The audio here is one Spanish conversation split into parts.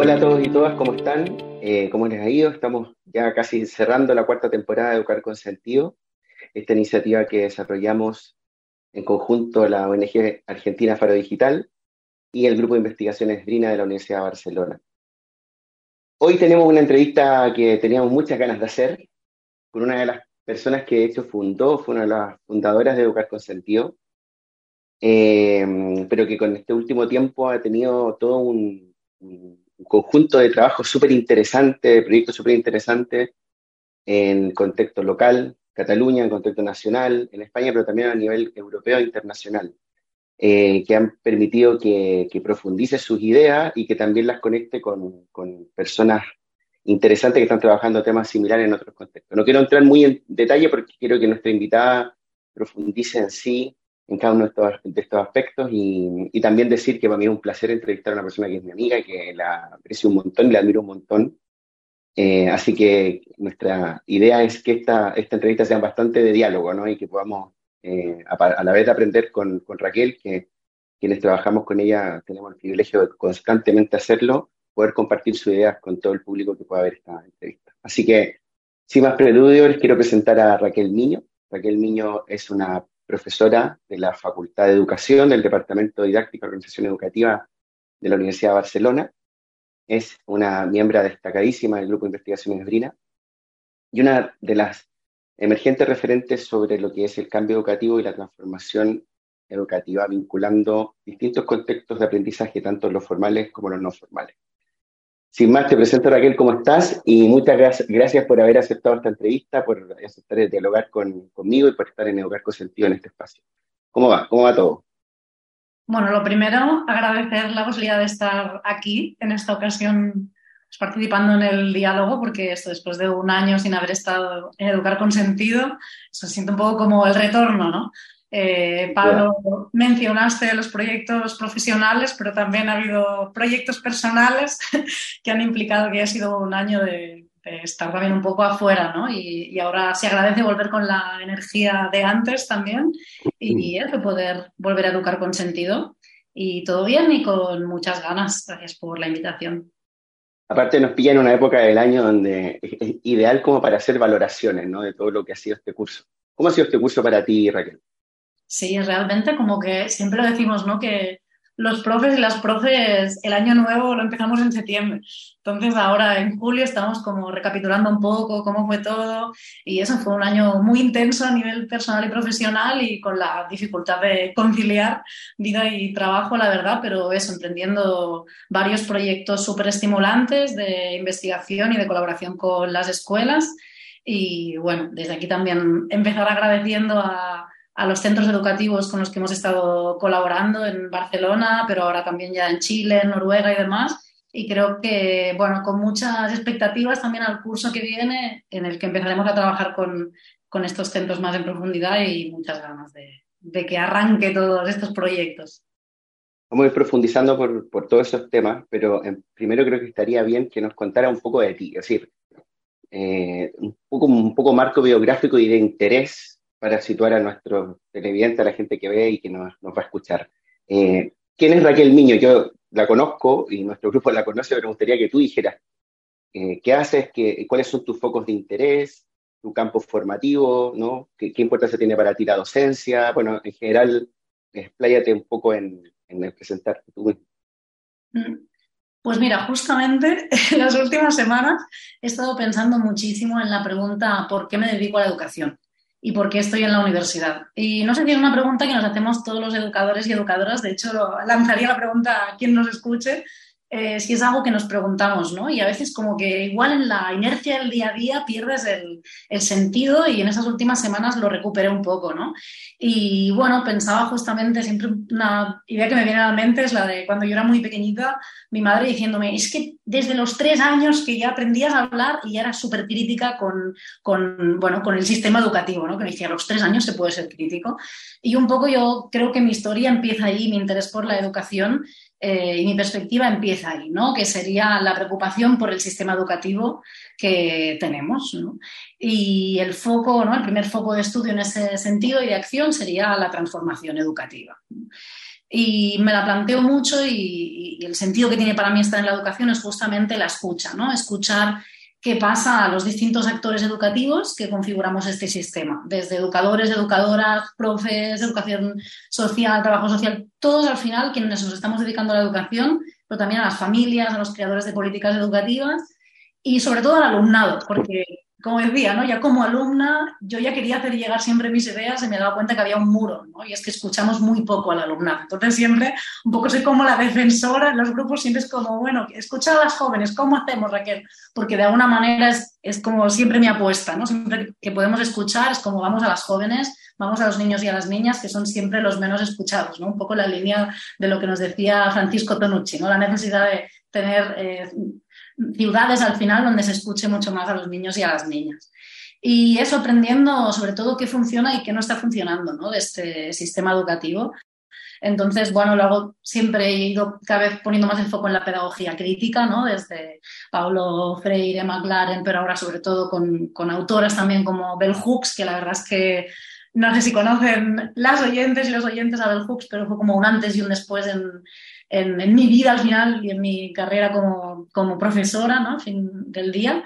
Hola a todos y todas, ¿cómo están? Eh, ¿Cómo les ha ido? Estamos ya casi cerrando la cuarta temporada de Educar con Sentido, esta iniciativa que desarrollamos en conjunto la ONG Argentina Faro Digital y el Grupo de Investigaciones Brina de la Universidad de Barcelona. Hoy tenemos una entrevista que teníamos muchas ganas de hacer con una de las personas que de hecho fundó, fue una de las fundadoras de Educar con Sentido, eh, pero que con este último tiempo ha tenido todo un, un conjunto de trabajos súper interesantes, de proyectos súper interesantes en contexto local, Cataluña, en contexto nacional, en España, pero también a nivel europeo e internacional. Eh, que han permitido que, profundice sus ideas y que también las conecte con, personas interesantes que están trabajando temas similares en otros contextos. No quiero entrar muy en detalle porque quiero que nuestra invitada profundice en sí en cada uno de estos, aspectos y, también decir que para mí es un placer entrevistar a una persona que es mi amiga y que la aprecio un montón y la admiro un montón. Eh, así que nuestra idea es que esta, esta entrevista sea bastante de diálogo ¿no? y que podamos eh, a, la vez de aprender con, Raquel, que quienes trabajamos con ella tenemos el privilegio de constantemente hacerlo, poder compartir sus ideas con todo el público que pueda ver esta entrevista. Así que, sin más preludio, les quiero presentar a Raquel Miño. Raquel Miño es una profesora de la Facultad de Educación del Departamento Didáctico y Organización Educativa de la Universidad de Barcelona. Es una miembro destacadísima del Grupo de Investigaciones Brina y una de las emergentes referentes sobre lo que es el cambio educativo y la transformación educativa, vinculando distintos contextos de aprendizaje, tanto los formales como los no formales. Sin más, te presento Raquel, ¿cómo estás? Y muchas gracias por haber aceptado esta entrevista, por aceptar dialogar conmigo y por estar en Educar con Sentido en este espacio. ¿Cómo va? ¿Cómo va todo? Bueno, lo primero, agradecer la posibilidad de estar aquí en esta ocasión pues, participando en el diálogo, porque esto después de un año sin haber estado en Educar con Sentido, se siente un poco como el retorno, ¿no? Eh, Pablo, mencionaste los proyectos profesionales, pero también ha habido proyectos personales que han implicado que ha sido un año de, estar también un poco afuera, ¿no? Y, ahora se agradece volver con la energía de antes también y, y poder volver a educar con sentido. Y todo bien y con muchas ganas. Gracias por la invitación. Aparte nos pilla en una época del año donde es ideal como para hacer valoraciones ¿no? de todo lo que ha sido este curso. ¿Cómo ha sido este curso para ti, Raquel? Sí, realmente como que siempre lo decimos, ¿no? Que los profes y las profes el año nuevo lo empezamos en septiembre. Entonces ahora en julio estamos como recapitulando un poco cómo fue todo y eso fue un año muy intenso a nivel personal y profesional y con la dificultad de conciliar vida y trabajo, la verdad, pero eso, emprendiendo varios proyectos súper estimulantes de investigación y de colaboración con las escuelas. Y bueno, desde aquí también empezar agradeciendo a a los centros educativos con los que hemos estado colaborando en Barcelona, pero ahora también ya en Chile, en Noruega y demás. Y creo que, bueno, con muchas expectativas también al curso que viene, en el que empezaremos a trabajar con, con estos centros más en profundidad y muchas ganas de, de que arranque todos estos proyectos. Vamos a ir profundizando por, por todos esos temas, pero primero creo que estaría bien que nos contara un poco de ti, es decir, eh, un, poco, un poco marco biográfico y de interés para situar a nuestro televidente, a la gente que ve y que nos, va a escuchar. Eh, ¿Quién es Raquel Miño? Yo la conozco y nuestro grupo la conoce, pero me gustaría que tú dijeras eh, qué haces, qué, cuáles son tus focos de interés, tu campo formativo, ¿no? ¿Qué, importancia tiene para ti la docencia? Bueno, en general, expláyate un poco en, en presentarte tú. Pues mira, justamente en las últimas semanas he estado pensando muchísimo en la pregunta ¿por qué me dedico a la educación? Y por qué estoy en la universidad. Y no sé si es una pregunta que nos hacemos todos los educadores y educadoras, de hecho lanzaría la pregunta a quien nos escuche, eh, si es algo que nos preguntamos, ¿no? Y a veces como que igual en la inercia del día a día pierdes el, el, sentido y en esas últimas semanas lo recuperé un poco, ¿no? Y bueno, pensaba justamente, siempre una idea que me viene a la mente es la de cuando yo era muy pequeñita, mi madre diciéndome, es que desde los tres años que ya aprendías a hablar y ya eras súper crítica con, con, bueno, con el sistema educativo, ¿no? Que me decía, a los tres años se puede ser crítico. Y un poco yo creo que mi historia empieza ahí, mi interés por la educación eh, y mi perspectiva empieza ahí, ¿no? que sería la preocupación por el sistema educativo que tenemos. Y el foco, ¿no? el primer foco de estudio en ese sentido y de acción sería la transformación educativa. Y me la planteo mucho y, y, el sentido que tiene para mí estar en la educación es justamente la escucha, ¿no? Escuchar qué pasa a los distintos actores educativos que configuramos este sistema, desde educadores, educadoras, profes, educación social, trabajo social, todos al final quienes nos estamos dedicando a la educación, pero también a las familias, a los creadores de políticas educativas y sobre todo al alumnado, porque como decía, ¿no? ya como alumna, yo ya quería hacer llegar siempre mis ideas y me dado cuenta que había un muro, ¿no? y es que escuchamos muy poco al alumnado. Entonces siempre, un poco soy como la defensora en los grupos, siempre es como, bueno, escucha a las jóvenes, ¿cómo hacemos, Raquel? Porque de alguna manera es, es como siempre mi apuesta, ¿no? Siempre que podemos escuchar es como vamos a las jóvenes, vamos a los niños y a las niñas, que son siempre los menos escuchados, ¿no? Un poco la línea de lo que nos decía Francisco Tonucci, ¿no? La necesidad de tener... Eh, ciudades al final donde se escuche mucho más a los niños y a las niñas. Y eso aprendiendo sobre todo qué funciona y qué no está funcionando ¿no? de este sistema educativo. Entonces, bueno, luego siempre he ido cada vez poniendo más el foco en la pedagogía crítica, ¿no? Desde Paulo Freire, McLaren, pero ahora sobre todo con, con autoras también como Bell Hooks, que la verdad es que no sé si conocen las oyentes y los oyentes a Bell Hooks, pero fue como un antes y un después en, en, mi vida al final y en mi carrera como, como profesora, ¿no? fin del día.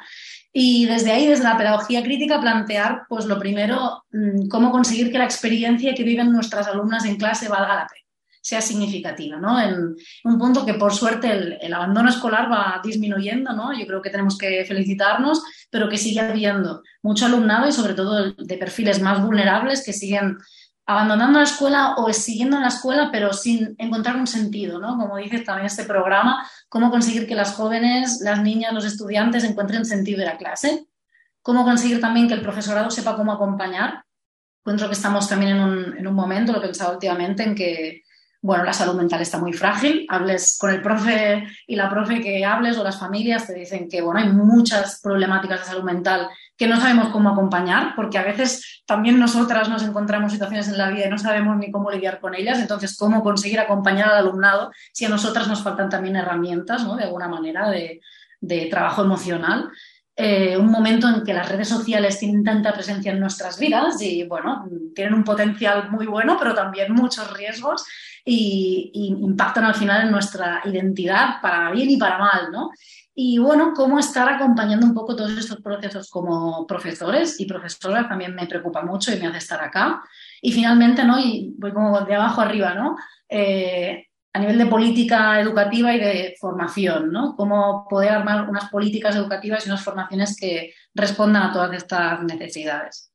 Y desde ahí, desde la pedagogía crítica, plantear, pues lo primero, mm, cómo conseguir que la experiencia que viven nuestras alumnas en clase valga la pena, sea significativa, ¿no? En un punto que por suerte el, el, abandono escolar va disminuyendo, ¿no? Yo creo que tenemos que felicitarnos, pero que sigue habiendo mucho alumnado y sobre todo de perfiles más vulnerables que siguen abandonando la escuela o siguiendo en la escuela, pero sin encontrar un sentido, ¿no? Como dice también este programa, cómo conseguir que las jóvenes, las niñas, los estudiantes encuentren sentido de la clase, cómo conseguir también que el profesorado sepa cómo acompañar. Encuentro que estamos también en un, en un momento, lo he pensado últimamente, en que bueno, la salud mental está muy frágil. Hables con el profe y la profe que hables o las familias te dicen que, bueno, hay muchas problemáticas de salud mental que no sabemos cómo acompañar, porque a veces también nosotras nos encontramos situaciones en la vida y no sabemos ni cómo lidiar con ellas. Entonces, ¿cómo conseguir acompañar al alumnado si a nosotras nos faltan también herramientas, ¿no? De alguna manera, de, de trabajo emocional. Eh, un momento en que las redes sociales tienen tanta presencia en nuestras vidas y, bueno, tienen un potencial muy bueno, pero también muchos riesgos y, impactan al final en nuestra identidad para bien y para mal, ¿no? Y bueno, cómo estar acompañando un poco todos estos procesos como profesores y profesoras también me preocupa mucho y me hace estar acá. Y finalmente, ¿no? Y voy como de abajo arriba, ¿no? Eh, a nivel de política educativa y de formación, ¿no? Cómo poder armar unas políticas educativas y unas formaciones que respondan a todas estas necesidades.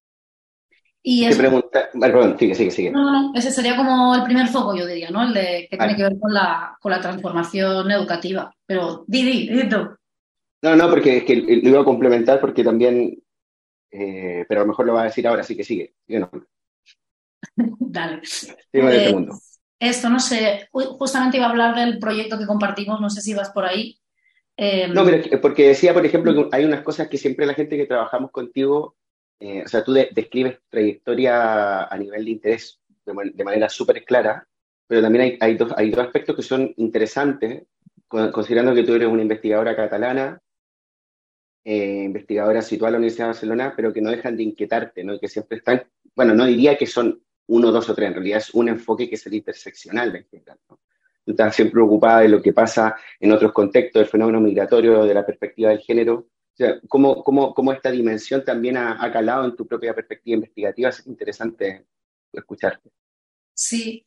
Y es... pregunta... perdón, sigue, sigue, sigue. No, no, ese sería como el primer foco, yo diría, ¿no? El de que tiene que ver con la, con la transformación educativa. Pero, di, di, di tú. No, no, porque es que lo iba a complementar porque también, eh, pero a lo mejor lo va a decir ahora, así que sigue. no. Dale. Sigue eh, segundo. Esto, no sé, justamente iba a hablar del proyecto que compartimos, no sé si vas por ahí. Eh, no, pero porque decía, por ejemplo, que hay unas cosas que siempre la gente que trabajamos contigo eh, o sea, tú describes trayectoria a nivel de interés de, manera súper clara, pero también hay, hay, dos, hay dos aspectos que son interesantes, considerando que tú eres una investigadora catalana, eh, investigadora situada en la Universidad de Barcelona, pero que no dejan de inquietarte, ¿no? que siempre están, bueno, no diría que son uno, dos o tres, en realidad es un enfoque que es el interseccional de ¿no? Tú estás siempre preocupada de lo que pasa en otros contextos, del fenómeno migratorio, de la perspectiva del género, o sea, cómo, cómo, cómo esta dimensión también ha, ha, calado en tu propia perspectiva investigativa, es interesante escucharte. Sí,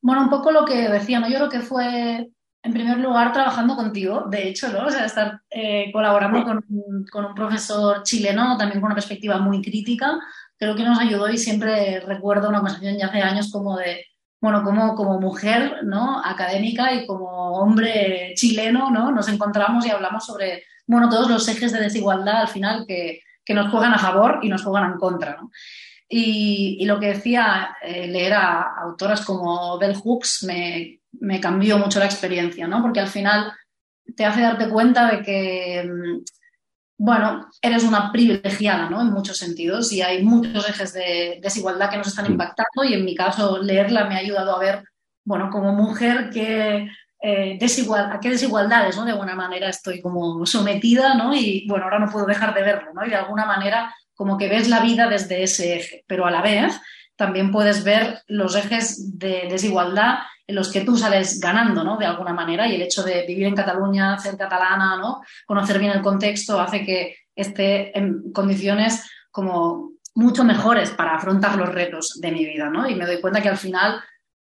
bueno, un poco lo que decía, ¿no? Yo creo que fue, en primer lugar, trabajando contigo, de hecho, ¿no? O sea, estar eh, colaborando con, con, un profesor chileno, también con una perspectiva muy crítica, creo que nos ayudó y siempre recuerdo una conversación ya hace años como de, bueno, como, como mujer, ¿no? Académica y como hombre chileno, ¿no? Nos encontramos y hablamos sobre bueno, todos los ejes de desigualdad al final que, nos juegan a favor y nos juegan en contra. Y, lo que decía, eh, leer a autoras como Bell Hooks me, me, cambió mucho la experiencia, ¿no? porque al final te hace darte cuenta de que, mm, bueno, eres una privilegiada ¿no? en muchos sentidos y hay muchos ejes de desigualdad que nos están impactando y en mi caso leerla me ha ayudado a ver, bueno, como mujer que eh, desigual, a qué desigualdades, ¿no? De alguna manera estoy como sometida, ¿no? Y bueno, ahora no puedo dejar de verlo, ¿no? Y de alguna manera como que ves la vida desde ese eje, pero a la vez también puedes ver los ejes de desigualdad en los que tú sales ganando, ¿no? De alguna manera, y el hecho de vivir en Cataluña, ser catalana, ¿no? Conocer bien el contexto hace que esté en condiciones como mucho mejores para afrontar los retos de mi vida, ¿no? Y me doy cuenta que al final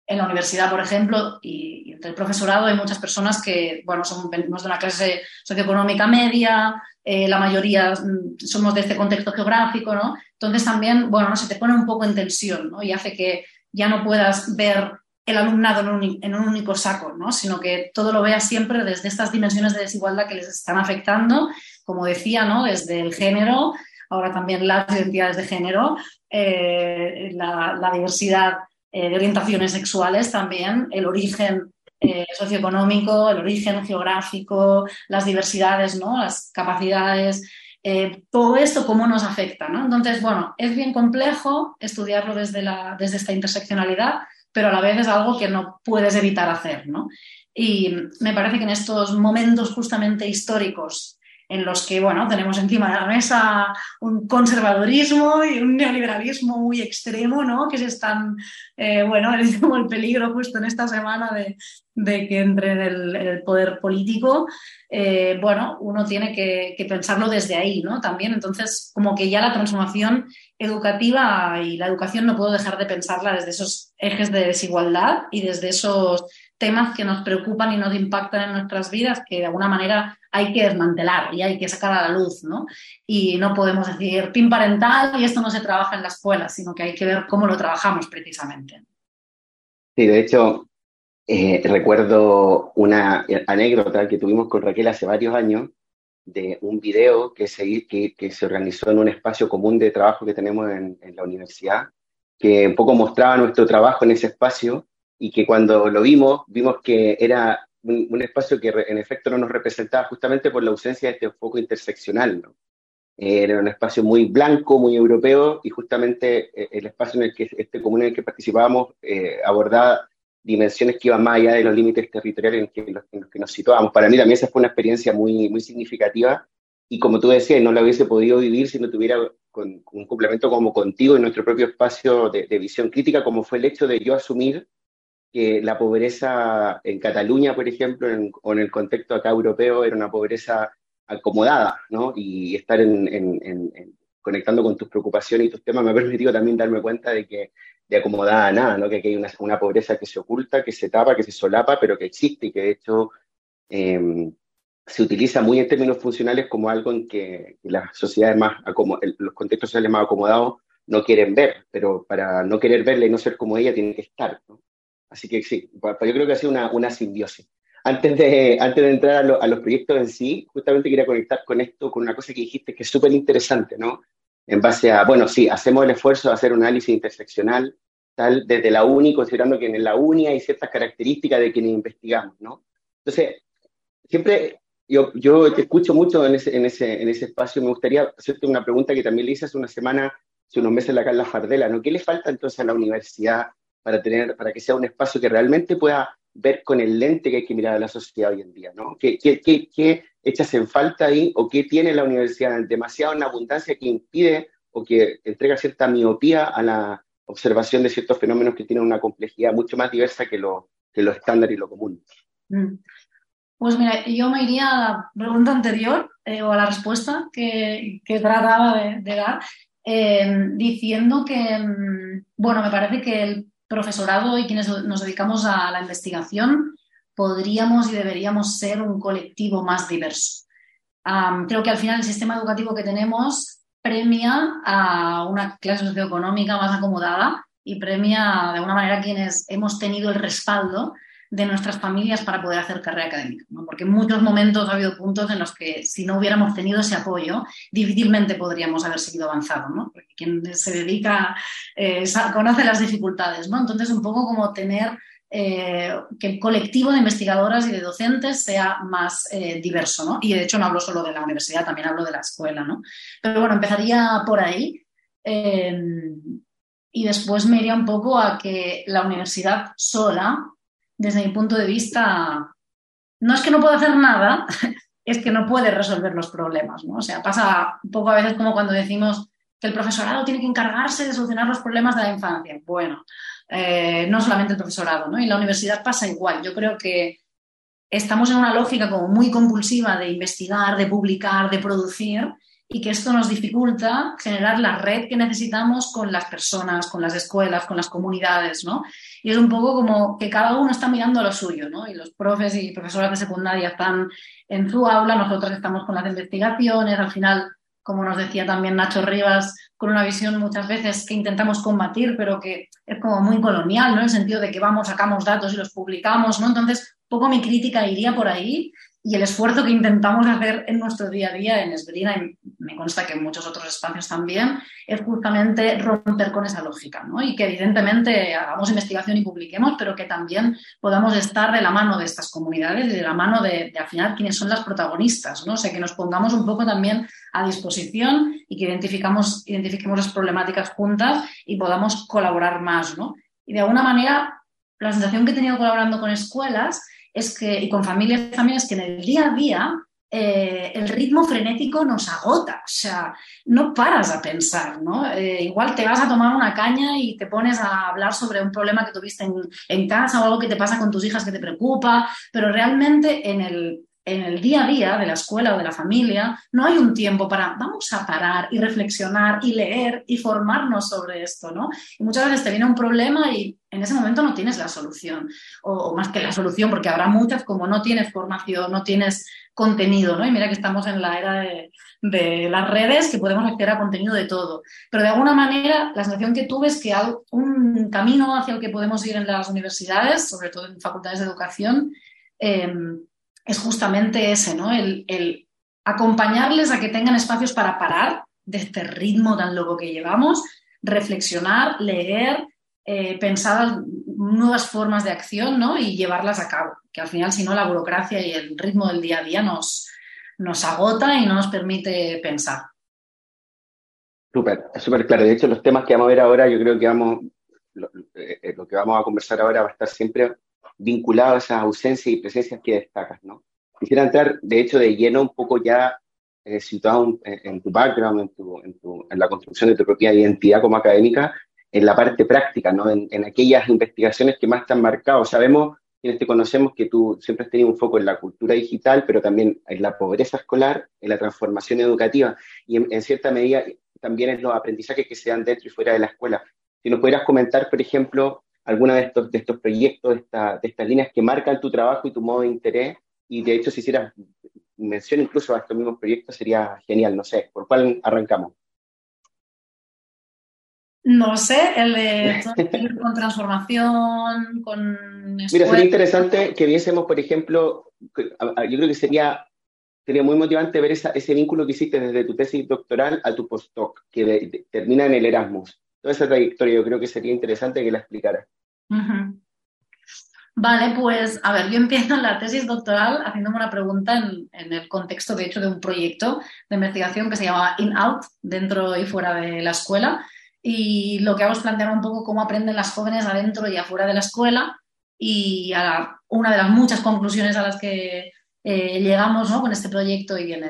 en la universidad, por ejemplo, y, entre el profesorado hay muchas personas que, bueno, somos, de una clase socioeconómica media, eh, la mayoría mm, somos de este contexto geográfico, ¿no? Entonces también, bueno, no se te pone un poco en tensión, ¿no? Y hace que ya no puedas ver el alumnado en un, en un único saco, ¿no? Sino que todo lo veas siempre desde estas dimensiones de desigualdad que les están afectando, como decía, ¿no? Desde el género, ahora también las identidades de género, eh, la, diversidad eh, de orientaciones sexuales también, el origen eh, socioeconómico, el origen geográfico, las diversidades, ¿no? las capacidades, todo esto cómo nos afecta. ¿no? Entonces, bueno, es bien complejo estudiarlo desde, la, desde esta interseccionalidad, pero a la vez es algo que no puedes evitar hacer. ¿no? Y me parece que en estos momentos justamente históricos en los que bueno, tenemos encima de la mesa un conservadorismo y un neoliberalismo muy extremo, ¿no? que se están, eh, bueno, el, peligro justo en esta semana de, que entre el, el poder político, eh, bueno, uno tiene que, que, pensarlo desde ahí, ¿no? También, entonces, como que ya la transformación educativa y la educación no puedo dejar de pensarla desde esos ejes de desigualdad y desde esos temas que nos preocupan y nos impactan en nuestras vidas que de alguna manera hay que desmantelar y hay que sacar a la luz, ¿no? Y no podemos decir pin parental y esto no se trabaja en la escuela, sino que hay que ver cómo lo trabajamos precisamente. Sí, de hecho, eh, recuerdo una anécdota que tuvimos con Raquel hace varios años de un video que se, organizó en un espacio común de trabajo que tenemos en, en la universidad, que un poco mostraba nuestro trabajo en ese espacio y que cuando lo vimos, vimos que era un, espacio que en efecto no nos representaba justamente por la ausencia de este foco interseccional. ¿no? Era un espacio muy blanco, muy europeo, y justamente eh, el espacio en el que este común en el que participábamos eh, abordaba dimensiones que iban más allá de los límites territoriales en, que, los que nos situábamos. Para mí también esa fue una experiencia muy, muy significativa, y como tú decías, no la hubiese podido vivir si no tuviera con, un complemento como contigo en nuestro propio espacio de, de visión crítica, como fue el hecho de yo asumir que la pobreza en Cataluña, por ejemplo, o en el contexto acá europeo, era una pobreza acomodada, ¿no? Y estar en, conectando con tus preocupaciones y tus temas me ha permitido también darme cuenta de que de acomodada nada, ¿no? Que aquí hay una, pobreza que se oculta, que se tapa, que se solapa, pero que existe y que de hecho em, se utiliza muy en términos funcionales como algo en que, las sociedades más, los contextos sociales más acomodados no quieren ver, pero para no querer verla y no ser como ella tiene que estar, ¿no? Así que sí, yo creo que ha sido una, una simbiosis. Antes de, antes de entrar a, los proyectos en sí, justamente quería conectar con esto, con una cosa que dijiste que es súper interesante, ¿no? En base a, bueno, sí, hacemos el esfuerzo de hacer un análisis interseccional, tal, desde la UNI, considerando que en la UNI hay ciertas características de quienes investigamos, ¿no? Entonces, siempre yo, yo te escucho mucho en ese, en, ese, en ese espacio. Me gustaría hacerte una pregunta que también le hice hace una semana, hace unos meses, a la Carla Fardela, ¿no? ¿Qué le falta entonces a la universidad para, tener, para que sea un espacio que realmente pueda ver con el lente que hay que mirar a la sociedad hoy en día, ¿no? ¿Qué, qué, qué, qué echas en falta ahí o qué tiene la universidad? Demasiado en abundancia que impide o que entrega cierta miopía a la observación de ciertos fenómenos que tienen una complejidad mucho más diversa que lo, que estándar y lo común. Mm. Pues mira, yo me iría a la pregunta anterior eh, o a la respuesta que, que trataba de, dar, eh, diciendo que, mm, bueno, me parece que el profesorado y quienes nos dedicamos a la investigación podríamos y deberíamos ser un colectivo más diverso. creo que al final el sistema educativo que tenemos premia a una clase socioeconómica más acomodada y premia de alguna manera a quienes hemos tenido el respaldo de nuestras familias para poder hacer carrera académica. Porque en muchos momentos ha habido puntos en los que si no hubiéramos tenido ese apoyo, difícilmente podríamos haber seguido avanzando. ¿no? Porque quien se dedica eh, conoce las dificultades. ¿no? Entonces, un poco como tener eh, que el colectivo de investigadoras y de docentes sea más eh, diverso. ¿no? Y de hecho no hablo solo de la universidad, también hablo de la escuela. ¿no? Pero bueno, empezaría por ahí. y después me iría un poco a que la universidad sola desde mi punto de vista, no es que no pueda hacer nada, es que no puede resolver los problemas, ¿no? O sea, pasa un poco a veces como cuando decimos que el profesorado tiene que encargarse de solucionar los problemas de la infancia. Bueno, eh, no solamente el profesorado, ¿no? Y la universidad pasa igual. Yo creo que estamos en una lógica como muy compulsiva de investigar, de publicar, de producir y que esto nos dificulta generar la red que necesitamos con las personas, con las escuelas, con las comunidades, ¿no? Y es un poco como que cada uno está mirando lo suyo, ¿no? Y los profes y profesoras de secundaria están en su aula, nosotros estamos con las investigaciones, al final, como nos decía también Nacho Rivas, con una visión muchas veces que intentamos combatir, pero que es como muy colonial, ¿no? En el sentido de que vamos, sacamos datos y los publicamos, ¿no? Entonces, poco mi crítica iría por ahí y el esfuerzo que intentamos hacer en nuestro día a día en Esbrina, y me consta que en muchos otros espacios también, es justamente romper con esa lógica, ¿no? Y que evidentemente hagamos investigación y publiquemos, pero que también podamos estar de la mano de estas comunidades y de la mano de, de afinar quiénes son las protagonistas, ¿no? O sea, que nos pongamos un poco también a disposición y que identificamos, identifiquemos las problemáticas juntas y podamos colaborar más, ¿no? Y de alguna manera, la sensación que he tenido colaborando con escuelas es que, y con familias también, es que en el día a día eh, el ritmo frenético nos agota, o sea, no paras a pensar, ¿no? Eh, igual te vas a tomar una caña y te pones a hablar sobre un problema que tuviste en, en casa o algo que te pasa con tus hijas que te preocupa, pero realmente en el, en el día a día de la escuela o de la familia, no hay un tiempo para vamos a parar y reflexionar y leer y formarnos sobre esto, ¿no? Y muchas veces te viene un problema y en ese momento no tienes la solución, o, más que la solución, porque habrá muchas como no tienes formación, no tienes contenido, ¿no? Y mira que estamos en la era de, las redes que podemos acceder a contenido de todo. Pero de alguna manera, la sensación que tuve es que hay un camino hacia el que podemos ir en las universidades, sobre todo en facultades de educación, eh, es justamente ese, ¿no? El, acompañarles a que tengan espacios para parar de este ritmo tan loco que llevamos, reflexionar, leer, eh, pensar nuevas formas de acción ¿no? y llevarlas a cabo. Que al final, si no, la burocracia y el ritmo del día a día nos, nos agota y no nos permite pensar. Súper, súper claro. De hecho, los temas que vamos a ver ahora, yo creo que vamos, lo, eh, lo que vamos a conversar ahora va a estar siempre vinculado a esas ausencias y presencias que destacas, ¿no? Quisiera entrar, de hecho, de lleno un poco ya eh, situado en, tu background, en, tu, en, tu, en, la construcción de tu propia identidad como académica, en la parte práctica, ¿no? En, en, aquellas investigaciones que más te han marcado. Sabemos, quienes te conocemos, que tú siempre has tenido un foco en la cultura digital, pero también en la pobreza escolar, en la transformación educativa y en, cierta medida también en los aprendizajes que se dan dentro y fuera de la escuela. Si nos pudieras comentar, por ejemplo, alguna de estos, de estos proyectos, de, esta, de estas líneas que marcan tu trabajo y tu modo de interés. Y de hecho, si hicieras mención incluso a estos mismos proyectos, sería genial. No sé, ¿por cuál arrancamos? No sé, el de con transformación, con... Mira, sería interesante que viésemos, por ejemplo, yo creo que sería, sería muy motivante ver esa, ese vínculo que hiciste desde tu tesis doctoral a tu postdoc, que termina en el Erasmus. Toda esa trayectoria yo creo que sería interesante que la explicara. Vale, pues a ver, yo empiezo en la tesis doctoral haciéndome una pregunta en, el contexto, de hecho, de un proyecto de investigación que se llama In-Out, dentro y fuera de la escuela. Y lo que hago es plantear un poco cómo aprenden las jóvenes adentro y afuera de la escuela. Y una de las muchas conclusiones a las que eh, llegamos con este proyecto y en,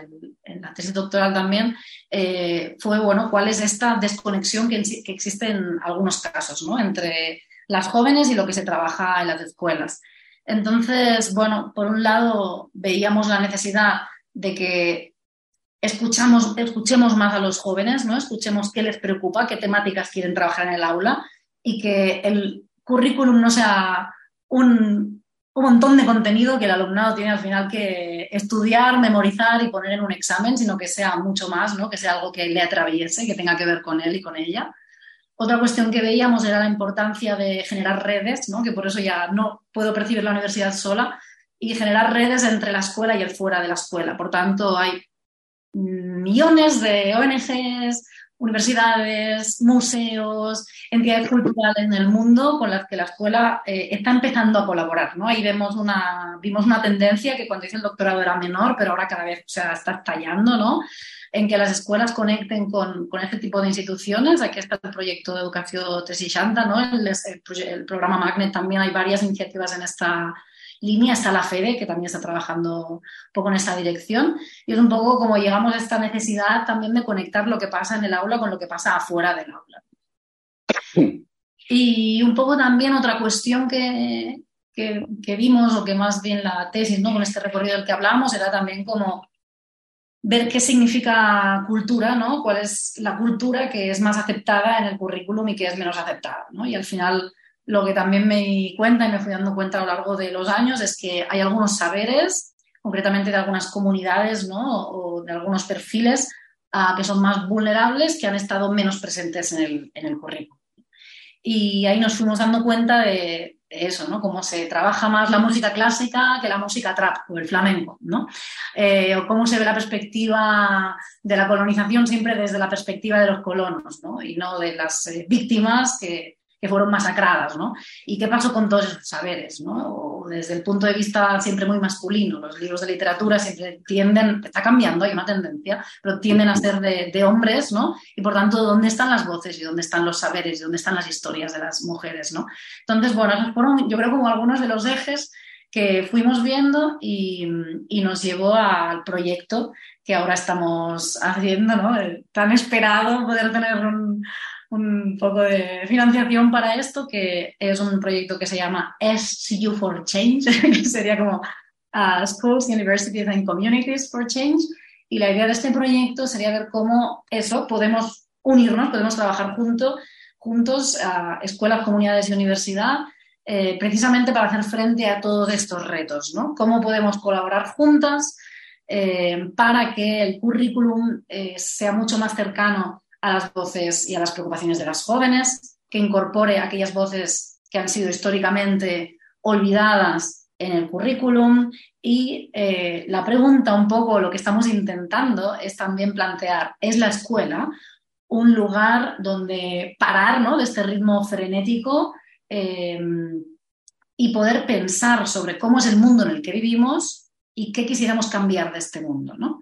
la tesis doctoral también, eh, fue, bueno, cuál es esta desconexión que, que, existe en algunos casos, ¿no? Entre las jóvenes y lo que se trabaja en las escuelas. Entonces, bueno, por un lado veíamos la necesidad de que escuchemos más a los jóvenes, ¿no? Escuchemos qué les preocupa, qué temáticas quieren trabajar en el aula y que el currículum no sea un, un montón de contenido que el alumnado tiene al final que estudiar, memorizar y poner en un examen, sino que sea mucho más, ¿no? que sea algo que le atraviese, que tenga que ver con él y con ella. Otra cuestión que veíamos era la importancia de generar redes, ¿no? que por eso ya no puedo percibir la universidad sola, y generar redes entre la escuela y el fuera de la escuela. Por tanto, hay millones de ONGs, universidades, museos, entidades culturales en el mundo con las que la escuela eh, está empezando a colaborar. ¿no? Ahí vemos una, vimos una tendencia que cuando hice el doctorado era menor, pero ahora cada vez está estallando, ¿no? en que las escuelas conecten con, con, este tipo de instituciones. Aquí está el proyecto de educación Tesishanta, ¿no? El, el, el, programa Magnet también hay varias iniciativas en esta, línea está la FEDE, que también está trabajando un poco en esta dirección, y es un poco como llegamos a esta necesidad también de conectar lo que pasa en el aula con lo que pasa afuera del aula. Y un poco también otra cuestión que, que, vimos, o que más bien la tesis, ¿no? con este recorrido del que hablamos, era también como ver qué significa cultura, ¿no? cuál es la cultura que es más aceptada en el currículum y que es menos aceptada. ¿no? Y al final lo que también me di cuenta y me fui dando cuenta a lo largo de los años es que hay algunos saberes, concretamente de algunas comunidades ¿no? o de algunos perfiles, uh, que son más vulnerables, que han estado menos presentes en el, en el currículum. Y ahí nos fuimos dando cuenta de, eso, ¿no? Cómo se trabaja más la música clásica que la música trap o el flamenco, ¿no? Eh, o cómo se ve la perspectiva de la colonización siempre desde la perspectiva de los colonos, ¿no? Y no de las eh, víctimas que, que fueron masacradas, ¿no? ¿Y qué pasó con todos esos saberes, ¿no? desde el punto de vista siempre muy masculino, los libros de literatura siempre tienden, está cambiando, hay una tendencia, pero tienden a ser de, hombres, ¿no? Y por tanto, ¿dónde están las voces y dónde están los saberes y dónde están las historias de las mujeres, ¿no? Entonces, bueno, esos fueron, yo creo, como algunos de los ejes que fuimos viendo y, y nos llevó al proyecto que ahora estamos haciendo, ¿no? Tan esperado poder tener un, un poco de financiación para esto, que es un proyecto que se llama SCU for Change, que sería como uh, Schools, Universities and Communities for Change. Y la idea de este proyecto sería ver cómo eso podemos unirnos, podemos trabajar junto, juntos a escuelas, comunidades y universidad, eh, precisamente para hacer frente a todos estos retos, ¿no? Cómo podemos colaborar juntas eh, para que el currículum eh, sea mucho más cercano a las voces y a las preocupaciones de las jóvenes, que incorpore aquellas voces que han sido históricamente olvidadas en el currículum y eh, la pregunta un poco, lo que estamos intentando es también plantear, ¿es la escuela un lugar donde parar ¿no? de este ritmo frenético eh, y poder pensar sobre cómo es el mundo en el que vivimos y qué quisiéramos cambiar de este mundo? ¿no?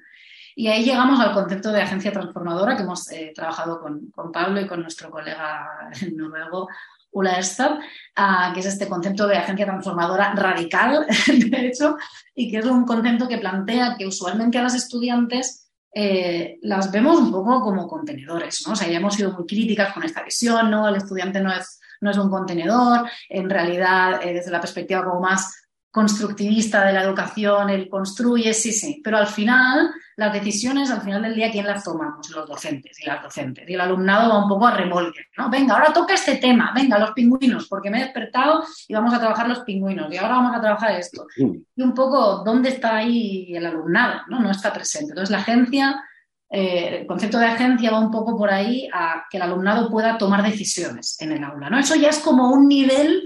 Y ahí llegamos al concepto de agencia transformadora que hemos eh, trabajado con, Pablo y con nuestro colega noruego Ula Estad, ah, que es este concepto de agencia transformadora radical, de hecho, y que es un concepto que plantea que usualmente a las estudiantes eh, las vemos un poco como contenedores, ¿no? O sea, ya hemos sido muy críticas con esta visión, ¿no? El estudiante no es, no es un contenedor, en realidad, eh, desde la perspectiva como más constructivista de la educación, él construye, sí, sí, pero al final las decisiones, al final del día, ¿quién las tomamos? Los docentes y las docentes. Y el alumnado va un poco a remolque, ¿no? Venga, ahora toca este tema, venga, los pingüinos, porque me he despertado y vamos a trabajar los pingüinos, y ahora vamos a trabajar esto. Y un poco, ¿dónde está ahí el alumnado? No, no está presente. Entonces, la agencia, eh, el concepto de agencia va un poco por ahí a que el alumnado pueda tomar decisiones en el aula, ¿no? Eso ya es como un nivel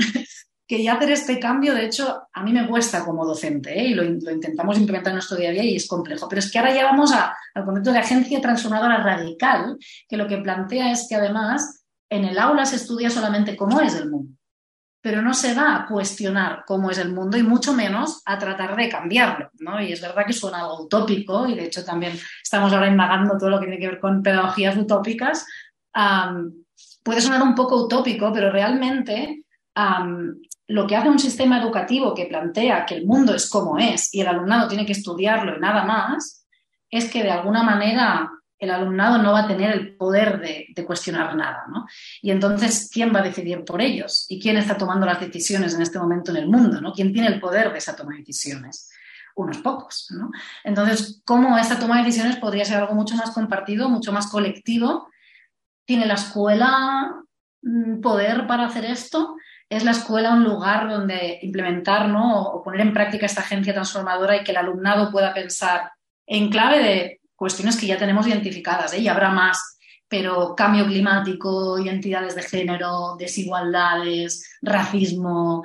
que ya hacer este cambio, de hecho, a mí me cuesta como docente ¿eh? y lo, intentamos implementar en nuestro día a día y es complejo. Pero es que ahora ya vamos al concepto de agencia transformadora radical, que lo que plantea es que además en el aula se estudia solamente cómo es el mundo, pero no se va a cuestionar cómo es el mundo y mucho menos a tratar de cambiarlo. ¿no? Y es verdad que suena algo utópico y de hecho también estamos ahora indagando todo lo que tiene que ver con pedagogías utópicas. puede sonar un poco utópico, pero realmente lo que hace un sistema educativo que plantea que el mundo es como es y el alumnado tiene que estudiarlo y nada más, es que de alguna manera el alumnado no va a tener el poder de, cuestionar nada. ¿no? Y entonces, ¿quién va a decidir por ellos? ¿Y quién está tomando las decisiones en este momento en el mundo? ¿no? ¿Quién tiene el poder de esa toma de decisiones? Unos pocos. ¿no? Entonces, ¿cómo esta toma de decisiones podría ser algo mucho más compartido, mucho más colectivo? ¿Tiene la escuela mm, poder para hacer esto? Es la escuela un lugar donde implementar ¿no? o poner en práctica esta agencia transformadora y que el alumnado pueda pensar en clave de cuestiones que ya tenemos identificadas, ¿eh? y habrá más, pero cambio climático, identidades de género, desigualdades, racismo,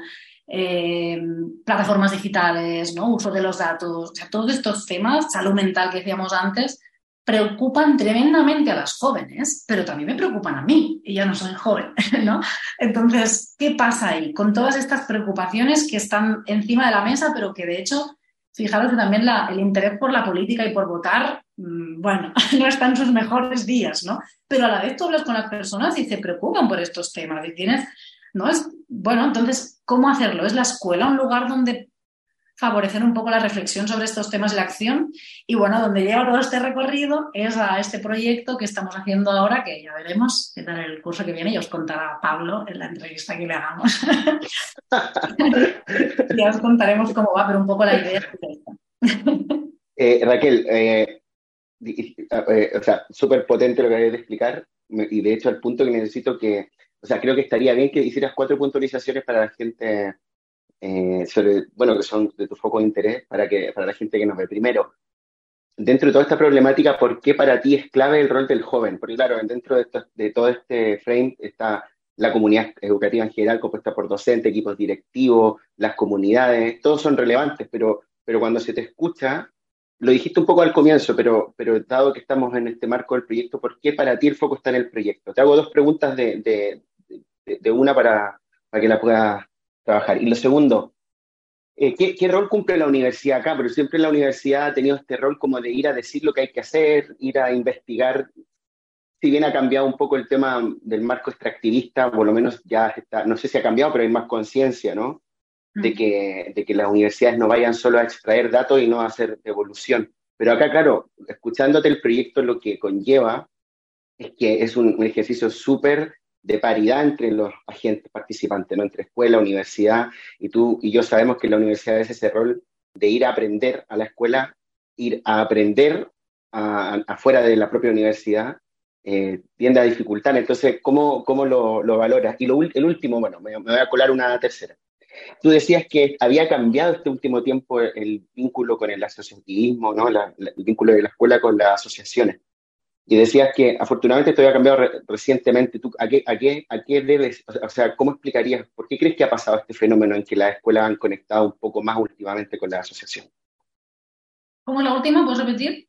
eh, plataformas digitales, ¿no? uso de los datos, o sea, todos estos temas, salud mental que decíamos antes, preocupan tremendamente a las jóvenes, pero también me preocupan a mí, y ya no soy joven, ¿no? Entonces, ¿qué pasa ahí? Con todas estas preocupaciones que están encima de la mesa, pero que de hecho, fijaros que también el interés por la política y por votar, mm, bueno, no está en sus mejores días, ¿no? Pero a la vez tú hablas con las personas y se preocupan por estos temas y tienes, ¿no? Es, bueno, entonces, ¿cómo hacerlo? ¿Es la escuela un lugar donde favorecer un poco la reflexión sobre estos temas de la acción. Y bueno, donde llega todo este recorrido es a este proyecto que estamos haciendo ahora, que ya veremos qué tal el curso que viene y os contará Pablo en la entrevista que le hagamos. ya os contaremos cómo va, pero un poco la idea es eh, Raquel, eh, eh, o sea, súper potente lo que acabas de explicar y de hecho al punto que necesito que, o sea, creo que estaría bien que hicieras cuatro puntualizaciones para la gente eh, sobre, bueno, que son de tu foco de interés para, que, para la gente que nos ve. Primero, dentro de toda esta problemática, ¿por qué para ti es clave el rol del joven? Porque claro, dentro de, de todo este frame está la comunidad educativa en general, compuesta por docentes, equipos directivos, las comunidades, todos son relevantes, pero, pero cuando se te escucha, lo dijiste un poco al comienzo, pero, pero dado que estamos en este marco del proyecto, ¿por qué para ti el foco está en el proyecto? Te hago dos preguntas de, de, de una para, para que la puedas trabajar. Y lo segundo, eh, ¿qué, rol cumple la universidad acá? Pero siempre la universidad ha tenido este rol como de ir a decir lo que hay que hacer, ir a investigar. Si bien ha cambiado un poco el tema del marco extractivista, por lo menos ya está, no sé si ha cambiado, pero hay más conciencia, ¿no? De mm. que, de que las universidades no vayan solo a extraer datos y no a hacer evolución. Pero acá, claro, escuchándote el proyecto, lo que conlleva es que es un, un ejercicio súper de paridad entre los agentes participantes, ¿no? entre escuela, universidad, y tú y yo sabemos que la universidad es ese rol de ir a aprender a la escuela, ir a aprender afuera de la propia universidad, eh, tiende a dificultar. Entonces, ¿cómo, cómo lo, lo valoras? Y lo, el último, bueno, me, voy a colar una tercera. Tú decías que había cambiado este último tiempo el vínculo con el asociativismo, ¿no? el vínculo de la escuela con las asociaciones. Y decías que afortunadamente esto había cambiado recientemente. ¿Tú, a, qué, a, qué, ¿A qué debes, o sea, cómo explicarías, por qué crees que ha pasado este fenómeno en que las escuelas han conectado un poco más últimamente con la asociación? ¿Cómo la última? ¿Puedes repetir?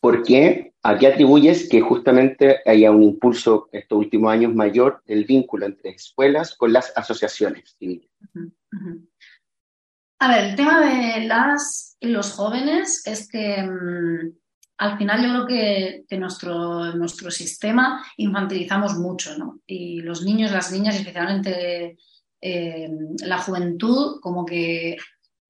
¿Por qué? ¿A qué atribuyes que justamente haya un impulso estos últimos años mayor del vínculo entre escuelas con las asociaciones civiles? A ver, el tema de las los jóvenes es que mm, al final yo creo que, nuestro, nuestro sistema infantilizamos mucho, ¿no? Y los niños, las niñas, especialmente eh, la juventud, como que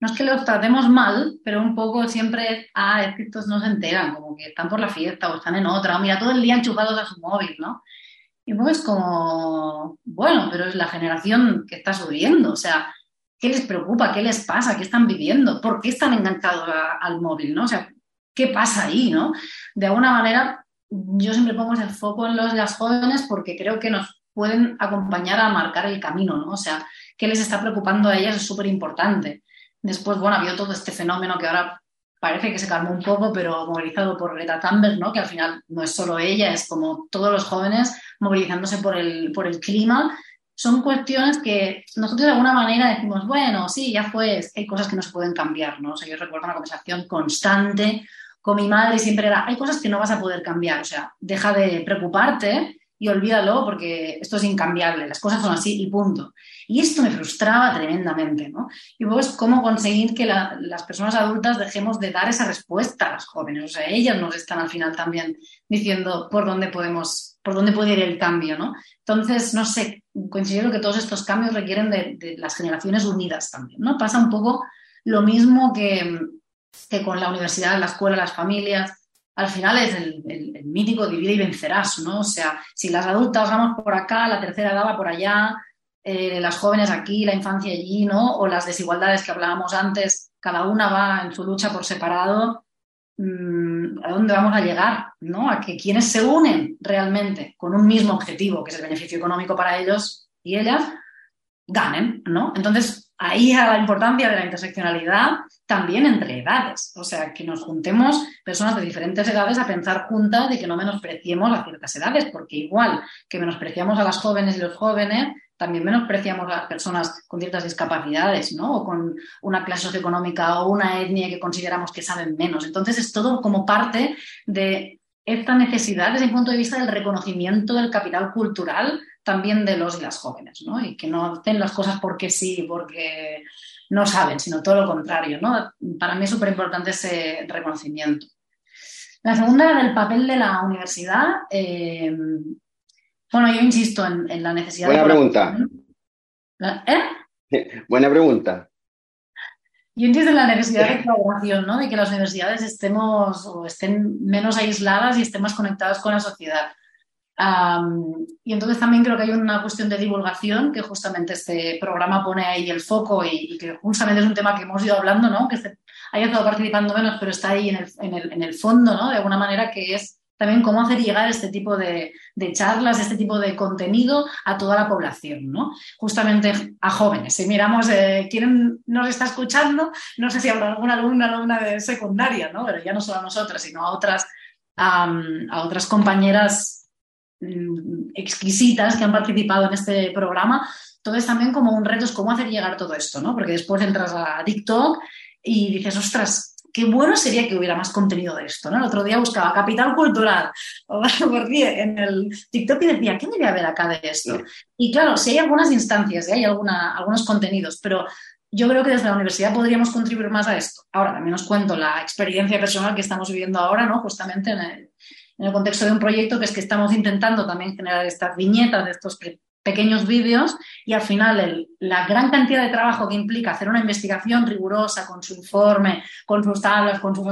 no es que los tratemos mal, pero un poco siempre, ah, es que estos no se enteran, como que están por la fiesta o están en otra, o mira, todo el día enchufados a su móvil, ¿no? Y pues como, bueno, pero es la generación que está subiendo, o sea, ¿qué les preocupa? ¿Qué les pasa? ¿Qué están viviendo? ¿Por qué están enganchados al móvil? ¿no? O sea, qué pasa ahí, ¿no? De alguna manera, yo siempre pongo el foco en los, las jóvenes porque creo que nos pueden acompañar a marcar el camino, ¿no? O sea, qué les está preocupando a ellas es súper importante. Después, bueno, ha habido todo este fenómeno que ahora parece que se calmó un poco, pero movilizado por Greta Thunberg, ¿no? Que al final no es solo ella, es como todos los jóvenes movilizándose por el, por el clima. Son cuestiones que nosotros de alguna manera decimos, bueno, sí, ya fue, hay cosas que no se pueden cambiar, ¿no? O sea, yo recuerdo una conversación constante con mi madre siempre era, hay cosas que no vas a poder cambiar, o sea, deja de preocuparte y olvídalo porque esto es incambiable, las cosas son así y punto. Y esto me frustraba tremendamente, ¿no? Y pues cómo conseguir que las personas adultas dejemos de dar esa respuesta a las jóvenes, o sea, ellas nos están al final también diciendo por dónde podemos, por dónde puede ir el cambio, ¿no? Entonces, no sé, considero que todos estos cambios requieren de, de las generaciones unidas también, ¿no? Pasa un poco lo mismo que que con la universidad, la escuela, las familias, al final es el, mítico divide y vencerás, ¿no? O sea, si las adultas vamos por acá, la tercera edad va por allá, eh, las jóvenes aquí, la infancia allí, ¿no? O las desigualdades que hablábamos antes, cada una va en su lucha por separado, mm, ¿a dónde vamos a llegar? ¿no? A que quienes se unen realmente con un mismo objetivo, que es el beneficio económico para ellos y ellas, ganen, ¿no? Entonces, ahí a la importancia de la interseccionalidad también entre edades. O sea, que nos juntemos personas de diferentes edades a pensar juntas y que no menospreciemos a ciertas edades, porque igual que menospreciamos a las jóvenes y los jóvenes, también menospreciamos a las personas con ciertas discapacidades, ¿no? O con una clase socioeconómica o una etnia que consideramos que saben menos. Entonces, es todo como parte de esta necesidad desde el punto de vista del reconocimiento del capital cultural también de los y las jóvenes, ¿no? Y que no hacen las cosas porque sí, porque no saben, sino todo lo contrario, ¿no? Para mí es súper importante ese reconocimiento. La segunda era del papel de la universidad. Eh, bueno, yo insisto en, la necesidad Buena pregunta. ¿Eh? Buena pregunta. Yo entiendo la necesidad de colaboración, ¿no? De que las universidades estemos o estén menos aisladas y estén más conectadas con la sociedad. y entonces también creo que hay una cuestión de divulgación que justamente este programa pone ahí el foco y, que justamente es un tema que hemos ido hablando, ¿no? Que haya estado participando menos, pero está ahí en el, en el, en el fondo, ¿no? De alguna manera que es también cómo hacer llegar este tipo de, charlas, este tipo de contenido a toda la población, ¿no? Justamente a jóvenes. Si miramos eh, quién nos está escuchando, no sé si habrá alguna alumna, alumna de secundaria, ¿no? Pero ya no solo a nosotras, sino a otras, a otras compañeras mm, exquisitas que han participado en este programa. Entonces también como un reto es cómo hacer llegar todo esto, ¿no? Porque después entras a TikTok y dices, ostras, qué bueno sería que hubiera más contenido de esto. ¿no? El otro día buscaba Capital Cultural en el TikTok y decía, ¿qué a ver acá de esto? Y claro, si hay algunas instancias, ¿eh? hay alguna, algunos contenidos, pero yo creo que desde la universidad podríamos contribuir más a esto. Ahora también os cuento la experiencia personal que estamos viviendo ahora, ¿no? justamente en el, en el contexto de un proyecto que es que estamos intentando también generar estas viñetas de estos pequeños vídeos y al final la gran cantidad de trabajo que implica hacer una investigación rigurosa con su informe, con sus tablas, con sus...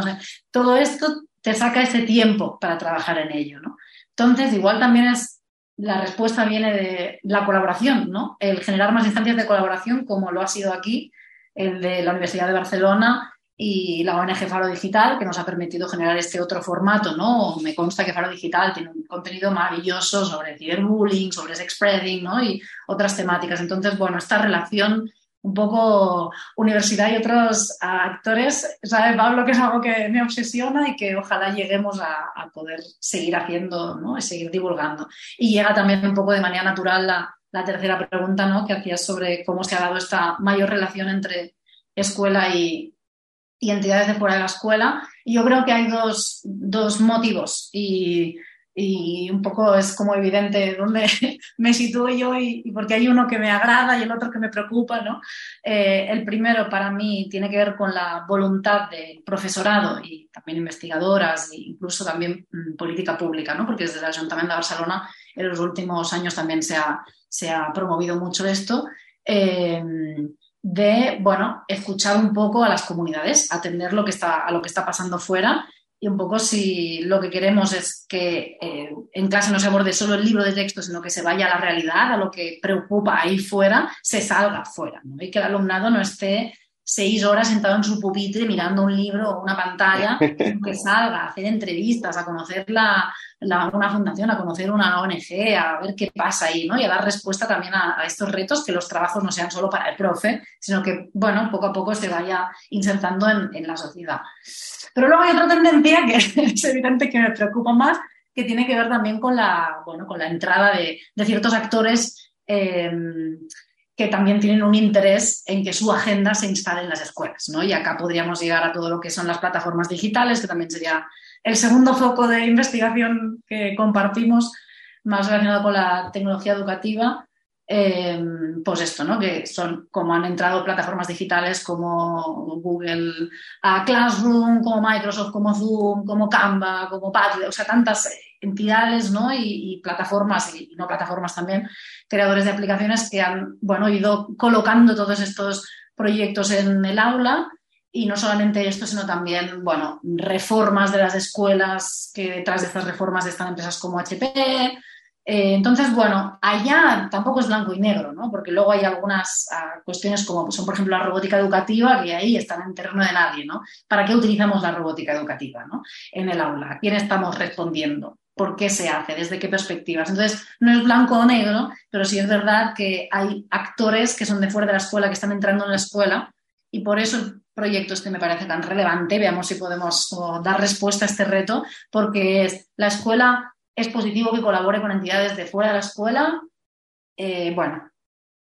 Todo esto te saca ese tiempo para trabajar en ello, ¿no? Entonces, igual también es la respuesta viene de la colaboración, ¿no? El generar más instancias de colaboración, como lo ha sido aquí, el de la Universidad de Barcelona, y la ONG Faro Digital, que nos ha permitido generar este otro formato, ¿no? Me consta que Faro Digital tiene un contenido maravilloso sobre ciberbullying, sobre spreading, ¿no? Y otras temáticas. Entonces, bueno, esta relación un poco universidad y otros actores, ¿sabes, Pablo? Que es algo que me obsesiona y que ojalá lleguemos a, poder seguir haciendo, ¿no? Y seguir divulgando. Y llega también un poco de manera natural la, la tercera pregunta, ¿no? Que hacías sobre cómo se ha dado esta mayor relación entre escuela y, y entidades de fuera de la escuela. Y yo creo que hay dos, dos motivos y, y, un poco es como evidente dónde me sitúo yo y, porque hay uno que me agrada y el otro que me preocupa. ¿no? Eh, el primero para mí tiene que ver con la voluntad del profesorado y también investigadoras e incluso también mm, política pública, ¿no? porque desde el Ayuntamiento de Barcelona en los últimos años también se ha, se ha promovido mucho esto. Eh, de, bueno, escuchar un poco a las comunidades, atender lo que está, a lo que está pasando fuera. Y un poco si lo que queremos es que eh, en clase no se aborde solo el libro de texto, sino que se vaya a la realidad, a lo que preocupa ahí fuera, se salga fuera y que el alumnado no esté seis horas sentado en su pupitre mirando un libro o una pantalla, que salga a hacer entrevistas, a conocer la, una fundación, a conocer una ONG, a ver qué pasa ahí, ¿no? Y a dar respuesta también a, estos retos, que los trabajos no sean solo para el profe, sino que, bueno, poco a poco se vaya insertando en, la sociedad. Pero luego hay otra tendencia que es evidente que me preocupa más, que tiene que ver también con la, bueno, con la entrada de, ciertos actores eh, que también tienen un interés en que su agenda se instale en las escuelas, ¿no? Y acá podríamos llegar a todo lo que son las plataformas digitales, que también sería el segundo foco de investigación que compartimos, más relacionado con la tecnología educativa, eh, pues esto, ¿no? Que son como han entrado plataformas digitales como Google Classroom, como Microsoft, como Zoom, como Canva, como Padlet, o sea, tantas entidades, ¿no? Y, plataformas y no plataformas también, creadores de aplicaciones que han, bueno, ido colocando todos estos proyectos en el aula y no solamente esto, sino también, bueno, reformas de las escuelas, que detrás de estas reformas están empresas como HP. Eh, entonces, bueno, allá tampoco es blanco y negro, ¿no? Porque luego hay algunas ah, cuestiones como son, por ejemplo, la robótica educativa, que ahí están en terreno de nadie, ¿no? ¿Para qué utilizamos la robótica educativa, ¿no? En el aula. ¿A quién estamos respondiendo? ¿Por qué se hace? ¿Desde qué perspectivas? Entonces, no es blanco o negro, pero sí es verdad que hay actores que son de fuera de la escuela, que están entrando en la escuela, y por eso proyecto este me parece tan relevante. Veamos si podemos dar respuesta a este reto, porque es, la escuela es positivo que colabore con entidades de fuera de la escuela. Eh, bueno,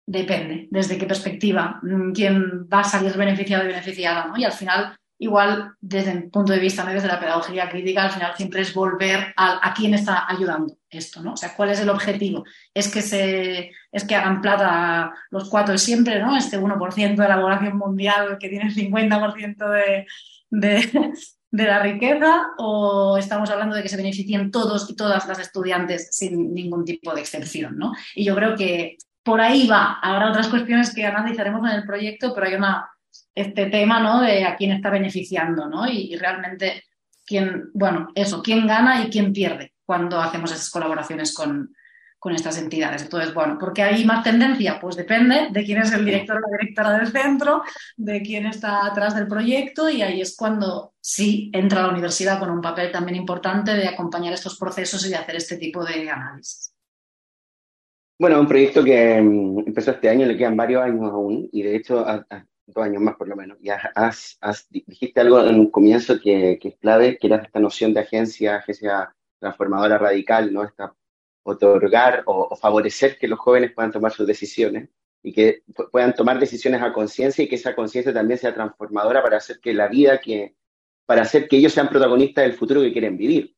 depende desde qué perspectiva, mm, quién va a salir beneficiado y beneficiada, ¿no? Y al final igual desde el punto de vista, desde la pedagogía crítica, al final siempre es volver a, a, quién está ayudando esto, ¿no? O sea, ¿cuál es el objetivo? Es que se, es que hagan plata los cuatro siempre, ¿no? Este 1% de la población mundial que tiene el 50% de, de, de la riqueza, o estamos hablando de que se beneficien todos y todas las estudiantes sin ningún tipo de excepción, ¿no? Y yo creo que por ahí va. Habrá otras cuestiones que analizaremos en el proyecto, pero hay una este tema, ¿no? De a quién está beneficiando, ¿no? Y, realmente quién, bueno, eso, quién gana y quién pierde cuando hacemos esas colaboraciones con, con estas entidades. Entonces, bueno, ¿por qué hay más tendencia? Pues depende de quién es el director o la directora del centro, de quién está atrás del proyecto y ahí es cuando sí entra la universidad con un papel también importante de acompañar estos procesos y de hacer este tipo de análisis. Bueno, un proyecto que mm, empezó este año, le quedan varios años aún, y de hecho, dos años más por lo menos. Y has, dijiste algo en un comienzo que, es clave, que era esta noción de agencia, agencia transformadora radical, ¿no? Esta, otorgar o, favorecer que los jóvenes puedan tomar sus decisiones y que puedan tomar decisiones a conciencia y que esa conciencia también sea transformadora para hacer que la vida que, para hacer que ellos sean protagonistas del futuro que quieren vivir.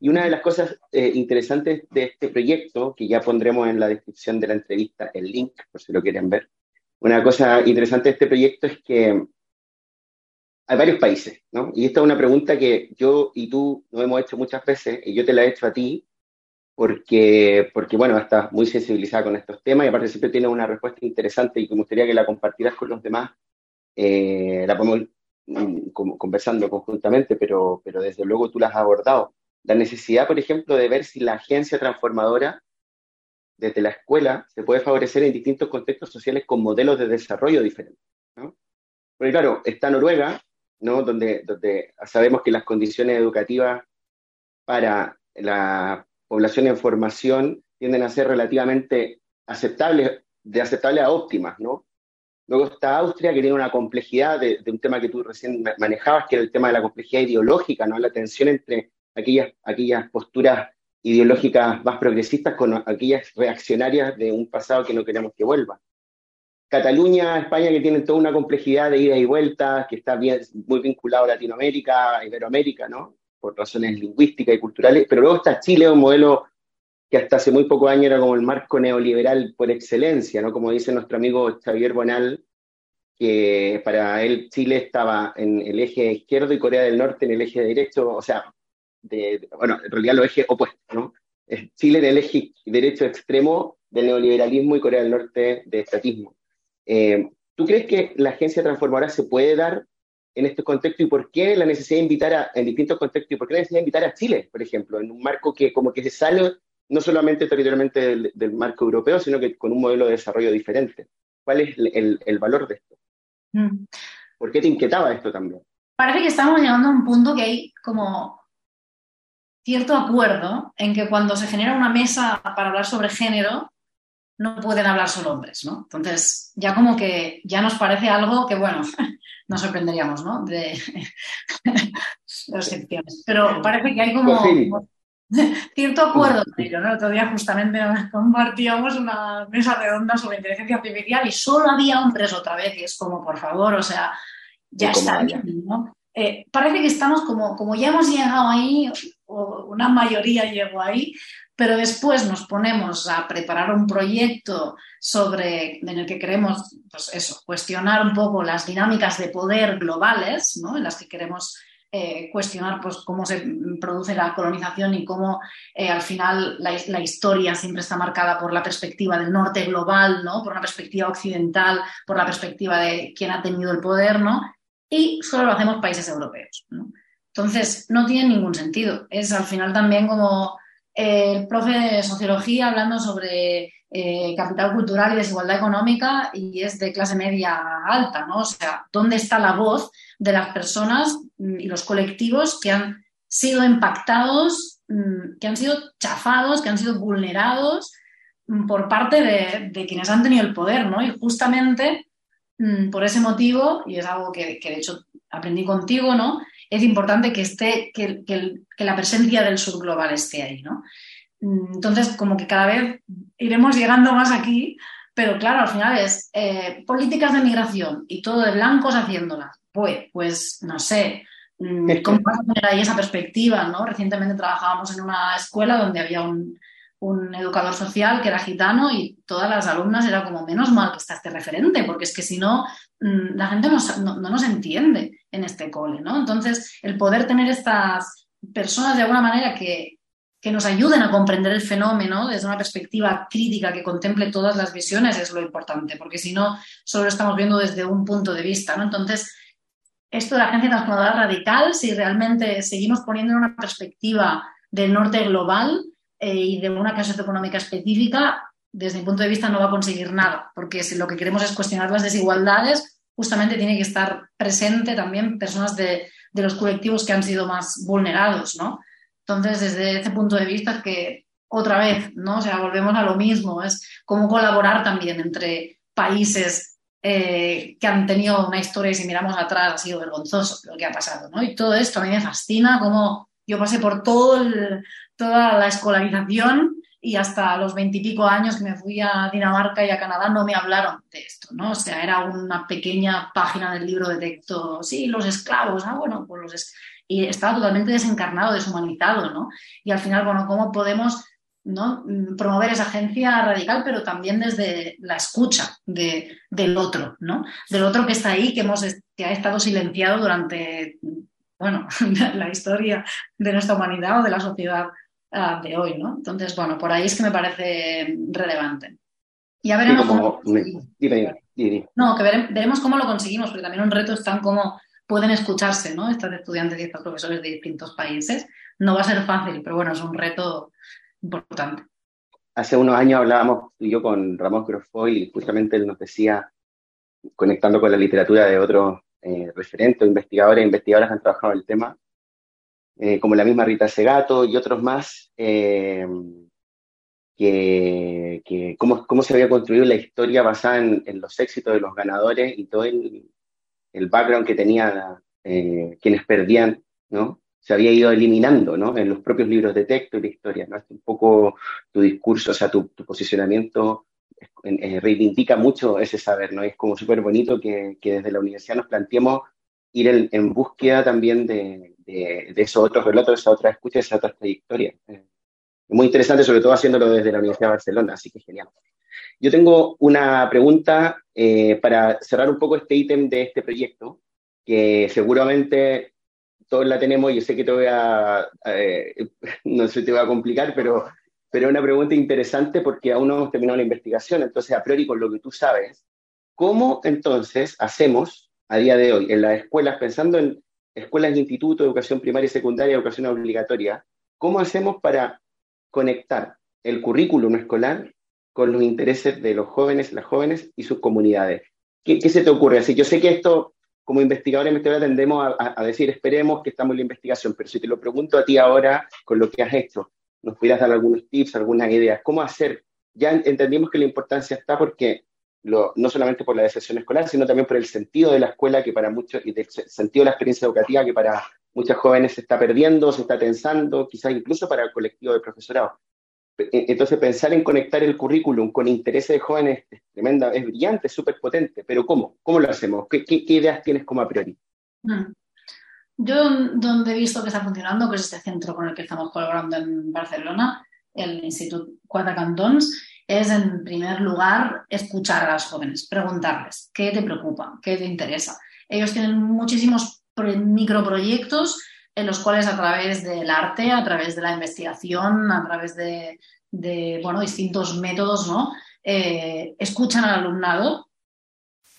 Y una de las cosas eh, interesantes de este proyecto, que ya pondremos en la descripción de la entrevista el link, por si lo quieren ver, una cosa interesante de este proyecto es que hay varios países, ¿no? Y esta es una pregunta que yo y tú nos hemos hecho muchas veces, y yo te la he hecho a ti, porque, porque bueno, estás muy sensibilizada con estos temas y aparte siempre tienes una respuesta interesante y que me gustaría que la compartieras con los demás. Eh, la podemos mm, conversando conjuntamente, pero, pero desde luego tú la has abordado la necesidad, por ejemplo, de ver si la agencia transformadora desde la escuela se puede favorecer en distintos contextos sociales con modelos de desarrollo diferentes. ¿no? Porque claro, está Noruega, ¿no? donde, donde sabemos que las condiciones educativas para la población en formación tienden a ser relativamente aceptables, de aceptables a óptimas, ¿no? Luego está Austria, que tiene una complejidad de, de, un tema que tú recién manejabas, que era el tema de la complejidad ideológica, ¿no? La tensión entre aquellas, aquellas posturas ideológicas más progresistas con aquellas reaccionarias de un pasado que no queremos que vuelva. Cataluña, España, que tienen toda una complejidad de ida y vuelta, que está muy vinculado a Latinoamérica, a Iberoamérica, ¿no? Por razones lingüísticas y culturales. Pero luego está Chile, un modelo que hasta hace muy pocos años era como el marco neoliberal por excelencia, ¿no? Como dice nuestro amigo Xavier Bonal, que para él Chile estaba en el eje izquierdo y Corea del Norte en el eje derecho, o sea, bueno, en realidad los ejes opuestos, ¿no? Chile en el eje derecho extremo del neoliberalismo y Corea del Norte de estatismo. Eh, ¿Tú crees que la agencia transformadora se puede dar en este contexto y por qué la necesidad de invitar a, en distintos contextos y por qué la necesidad de invitar a Chile, por ejemplo, en un marco que como que se sale no solamente territorialmente del, marco europeo, sino que con un modelo de desarrollo diferente? ¿Cuál es el, el valor de esto? Mm. ¿Por qué te inquietaba esto también? Parece que estamos llegando a un punto que hay como cierto acuerdo en que cuando se genera una mesa para hablar sobre género, no pueden hablar solo hombres, ¿no? Entonces, ya como que ya nos parece algo que, bueno, nos sorprenderíamos, ¿no? De excepciones. Pero parece que hay como cierto acuerdo ¿no? El otro día justamente compartíamos una mesa redonda sobre inteligencia artificial y solo había hombres otra vez y es como, por favor, o sea, ya está bien, ¿no? Eh, parece que estamos como, como ya hemos llegado ahí, una mayoría llegó ahí, pero después nos ponemos a preparar un proyecto sobre, en el que queremos, pues eso, cuestionar un poco las dinámicas de poder globales, ¿no? en las que queremos eh, cuestionar pues, cómo se produce la colonización y cómo eh, al final la, historia siempre está marcada por la perspectiva del norte global, ¿no? por una perspectiva occidental, por la perspectiva de quién ha tenido el poder, ¿no? y solo lo hacemos países europeos. Entonces, no tiene ningún sentido. Es al final también como eh, el profe de sociología hablando sobre eh, capital cultural y desigualdad económica y es de clase media alta, ¿no? O sea, ¿dónde está la voz de las personas mm, y los colectivos que han sido impactados, mm, que han sido chafados, que han sido vulnerados mm, por parte de, de quienes han tenido el poder, ¿no? Y justamente por ese motivo, y es algo que, de hecho aprendí contigo, ¿no? Es importante que esté, que, la presencia del sur global esté ahí, ¿no? Mm, entonces, como que cada vez iremos llegando más aquí, pero claro, al final es eh, políticas de migración y todo de blancos haciéndolas. Pues, pues no sé, mm, ¿cómo vas a tener ahí esa perspectiva? ¿no? Recientemente trabajábamos en una escuela donde había un, un educador social que era gitano y todas las alumnas era como, menos mal que está este referente, porque es que si no, la gente no, nos entiende en este cole, ¿no? Entonces, el poder tener estas personas de alguna manera que, que nos ayuden a comprender el fenómeno desde una perspectiva crítica que contemple todas las visiones es lo importante, porque si no, solo lo estamos viendo desde un punto de vista. ¿no? Entonces, esto de la agencia transformadora radical, si realmente seguimos poniendo en una perspectiva del norte global eh, y de una clase económica específica, desde mi punto de vista no va a conseguir nada, porque si lo que queremos es cuestionar las desigualdades, justamente tiene que estar presente también personas de, de los colectivos que han sido más vulnerados, ¿no? Entonces, desde ese punto de vista, que otra vez, ¿no? O sea, volvemos a lo mismo, es cómo colaborar también entre países eh, que han tenido una historia y si miramos atrás ha sido vergonzoso lo que ha pasado, ¿no? Y todo esto a mí me fascina, como yo pasé por todo toda la escolarización y hasta los veintipico años que me fui a Dinamarca y a Canadá no me hablaron de esto, ¿no? O sea, era una pequeña página del libro de texto, sí, los esclavos, ah, bueno, pues los y estaba totalmente desencarnado, deshumanizado, ¿no? Y al final, bueno, ¿cómo podemos ¿no? promover esa agencia radical, pero también desde la escucha de, del otro, ¿no? Del otro que está ahí, que, hemos, que ha estado silenciado durante, bueno, la historia de nuestra humanidad o de la sociedad uh, de hoy, ¿no? Entonces, bueno, por ahí es que me parece relevante. Ya veremos. cómo... No, que veremos cómo lo conseguimos, porque también un reto es tan como pueden escucharse, ¿no? Estos estudiantes y estos profesores de distintos países. No va a ser fácil, pero bueno, es un reto importante. Hace unos años hablábamos tú y yo con Ramón Grofoy y justamente él nos decía, conectando con la literatura de otros eh, referentes, investigadores e investigadoras que han trabajado en el tema, eh, como la misma Rita Segato y otros más, eh, que, que cómo, cómo, se había construido la historia basada en, en, los éxitos de los ganadores y todo el, el background que tenían eh, quienes perdían, ¿no? Se había ido eliminando, ¿no? En los propios libros de texto y de historia, ¿no? Es un poco tu discurso, o sea, tu, posicionamiento eh, reivindica mucho ese saber, ¿no? es como súper bonito que, que, desde la universidad nos planteemos ir en, búsqueda también de, de, esos otros relatos, de esas otras escuchas, de esas otras trayectorias. Eh, muy interesante, sobre todo haciéndolo desde la Universidad de Barcelona, así que genial. Yo tengo una pregunta eh, para cerrar un poco este ítem de este proyecto, que seguramente todos la tenemos yo sé que te voy a, eh, no sé, te voy a complicar, pero, pero es una pregunta interesante porque aún no hemos terminado la investigación, entonces a priori con lo que tú sabes, ¿cómo entonces hacemos a día de hoy en las escuelas, pensando en escuelas de instituto, educación primaria y secundaria, educación obligatoria, ¿cómo hacemos para conectar el currículum escolar con los intereses de los jóvenes, las jóvenes y sus comunidades. ¿Qué, se te ocurre? Así, yo sé que esto, como investigadores investigadores, tendemos a, decir, esperemos que estamos en la investigación, pero si te lo pregunto a ti ahora, con lo que has hecho, ¿nos pudieras dar algunos tips, algunas ideas? ¿Cómo hacer? Ya entendimos que la importancia está porque lo, no solamente por la decepción escolar, sino también por el sentido de la escuela que para muchos, y del sentido de la experiencia educativa que para muchas jóvenes se está perdiendo, se está tensando, quizás incluso para el colectivo de profesorado. E, entonces, pensar en conectar el currículum con intereses de jóvenes es tremenda, es brillante, es súper potente, pero ¿cómo? ¿Cómo lo hacemos? ¿Qué, ideas tienes como a priori? Mm. Yo, donde he visto que está funcionando, que es este centro con el que estamos colaborando en Barcelona, el Instituto Cuatro Cantons, es en primer lugar escuchar a los jóvenes, preguntarles qué te preocupa, qué te interesa. Ellos tienen muchísimos microproyectos en los cuales a través del arte, a través de la investigación, a través de, bueno, distintos métodos, ¿no? Eh, escuchan al alumnado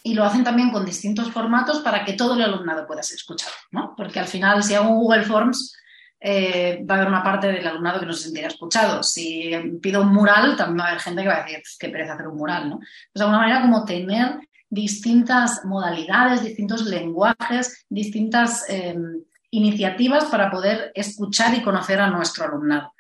y lo hacen también con distintos formatos para que todo el alumnado pueda ser escuchado, ¿no? Porque al final, si hago un Google Forms, eh, va a haber una parte del alumnado que no se sentirá escuchado. Si pido un mural, también va a haber gente que va a decir, qué pereza hacer un mural, ¿no? Pues de alguna manera como tener distintas modalidades, distintos lenguajes, distintas... Eh, iniciativas para poder escuchar y conocer a nuestro alumnado.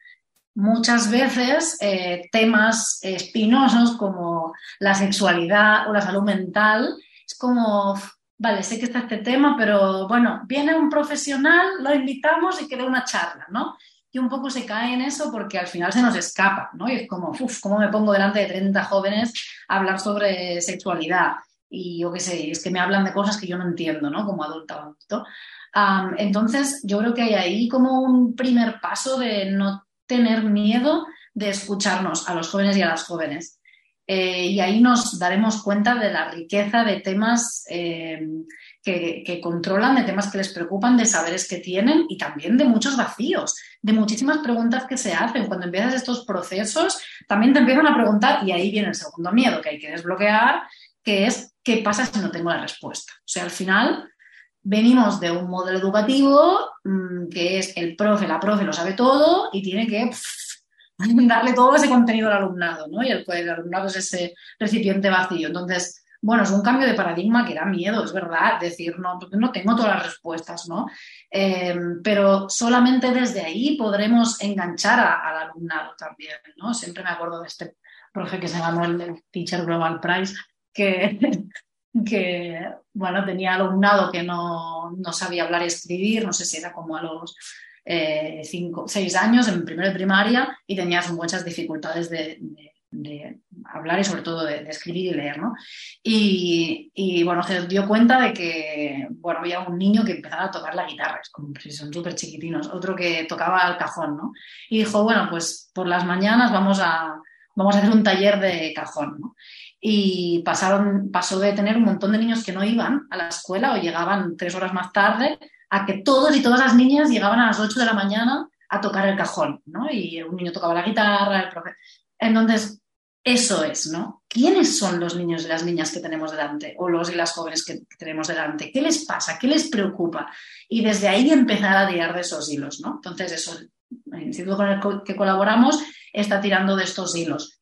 Muchas veces eh, temas espinosos como la sexualidad o la salud mental es como, vale, sé que está este tema, pero bueno, viene un profesional, lo invitamos y que dé una charla, ¿no? Y un poco se cae en eso porque al final se nos escapa, ¿no? Y es como, uff, ¿cómo me pongo delante de 30 jóvenes a hablar sobre sexualidad? Y yo qué sé, es que me hablan de cosas que yo no entiendo, ¿no? Como adulta o adulto entonces, yo creo que hay ahí como un primer paso de no tener miedo de escucharnos a los jóvenes y a las jóvenes. Eh, y ahí nos daremos cuenta de la riqueza de temas eh, que, controlan, de temas que les preocupan, de saberes que tienen y también de muchos vacíos, de muchísimas preguntas que se hacen. Cuando empiezas estos procesos, también te empiezan a preguntar y ahí viene el segundo miedo que hay que desbloquear, que es ¿qué pasa si no tengo la respuesta? O sea, al final venimos de un modelo educativo mm, que es el profe, la profe lo sabe todo y tiene que darle todo ese contenido al alumnado, ¿no? Y el, el alumnado es ese recipiente vacío. Entonces, bueno, es un cambio de paradigma que da miedo, es verdad, decir, no, porque no tengo todas las respuestas, ¿no? Em, pero solamente desde ahí podremos enganchar al alumnado también, ¿no? Siempre me acuerdo de este profe que se llamó el, Teacher Global Prize, que, que, bueno, tenía alumnado que no, sabía hablar y escribir, no sé si era como a los eh, cinco, seis años en primero de primaria y tenía muchas dificultades de de hablar y sobre todo de, escribir y leer, ¿no? Y, bueno, se dio cuenta de que, bueno, había un niño que empezaba a tocar la guitarra, es como si son súper chiquitinos, otro que tocaba el cajón, ¿no? Y dijo, bueno, pues por las mañanas vamos a, vamos a hacer un taller de cajón, ¿no? Y pasaron, pasó de tener un montón de niños que no iban a la escuela o llegaban tres horas más tarde a que todos y todas las niñas llegaban a las ocho de la mañana a tocar el cajón, ¿no? Y un niño tocaba la guitarra, el profe. Entonces, eso es, ¿no? ¿Quiénes son los niños y las niñas que tenemos delante o los y las jóvenes que, tenemos delante? ¿Qué les pasa? ¿Qué les preocupa? Y desde ahí empezar a tirar de esos hilos, ¿no? Entonces, eso, el instituto con el que colaboramos está tirando de estos hilos.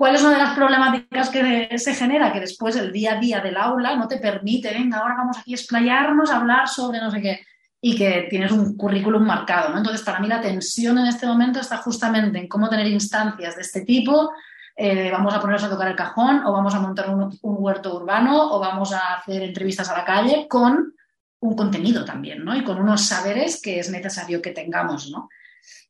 ¿Cuál es una de las problemáticas que se genera? Que después el día a día del aula no te permite, venga, ahora vamos aquí a explayarnos, a hablar sobre no sé qué, y que tienes un currículum marcado. ¿no? Entonces, para mí la tensión en este momento está justamente en cómo tener instancias de este tipo eh, vamos a ponernos a tocar el cajón o vamos a montar un, huerto urbano o vamos a hacer entrevistas a la calle con un contenido también, ¿no? Y con unos saberes que es necesario que tengamos, ¿no?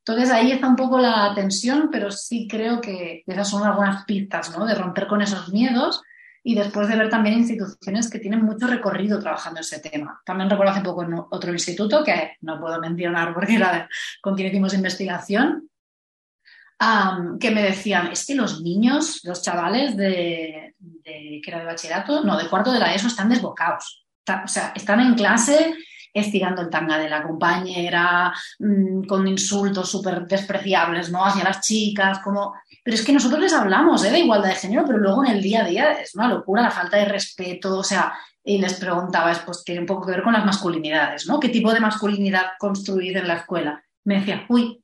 Entonces ahí está un poco la tensión, pero sí creo que esas son algunas pistas, ¿no? De romper con esos miedos y después de ver también instituciones que tienen mucho recorrido trabajando ese tema. También recuerdo hace poco en otro instituto, que no puedo mencionar porque era con quien hicimos investigación, que me decían, es que los niños, los chavales de, que era de bachillerato, no, de cuarto de la ESO están desbocados. o sea, están en clase estirando el tanga de la compañera, mm, con insultos súper despreciables, ¿no? Hacia las chicas, como... Pero es que nosotros les hablamos ¿eh? de igualdad de género, pero luego en el día a día es una locura la falta de respeto, o sea, y les preguntaba, pues tiene un poco que ver con las masculinidades, ¿no? ¿Qué tipo de masculinidad construir en la escuela? Me decía, uy,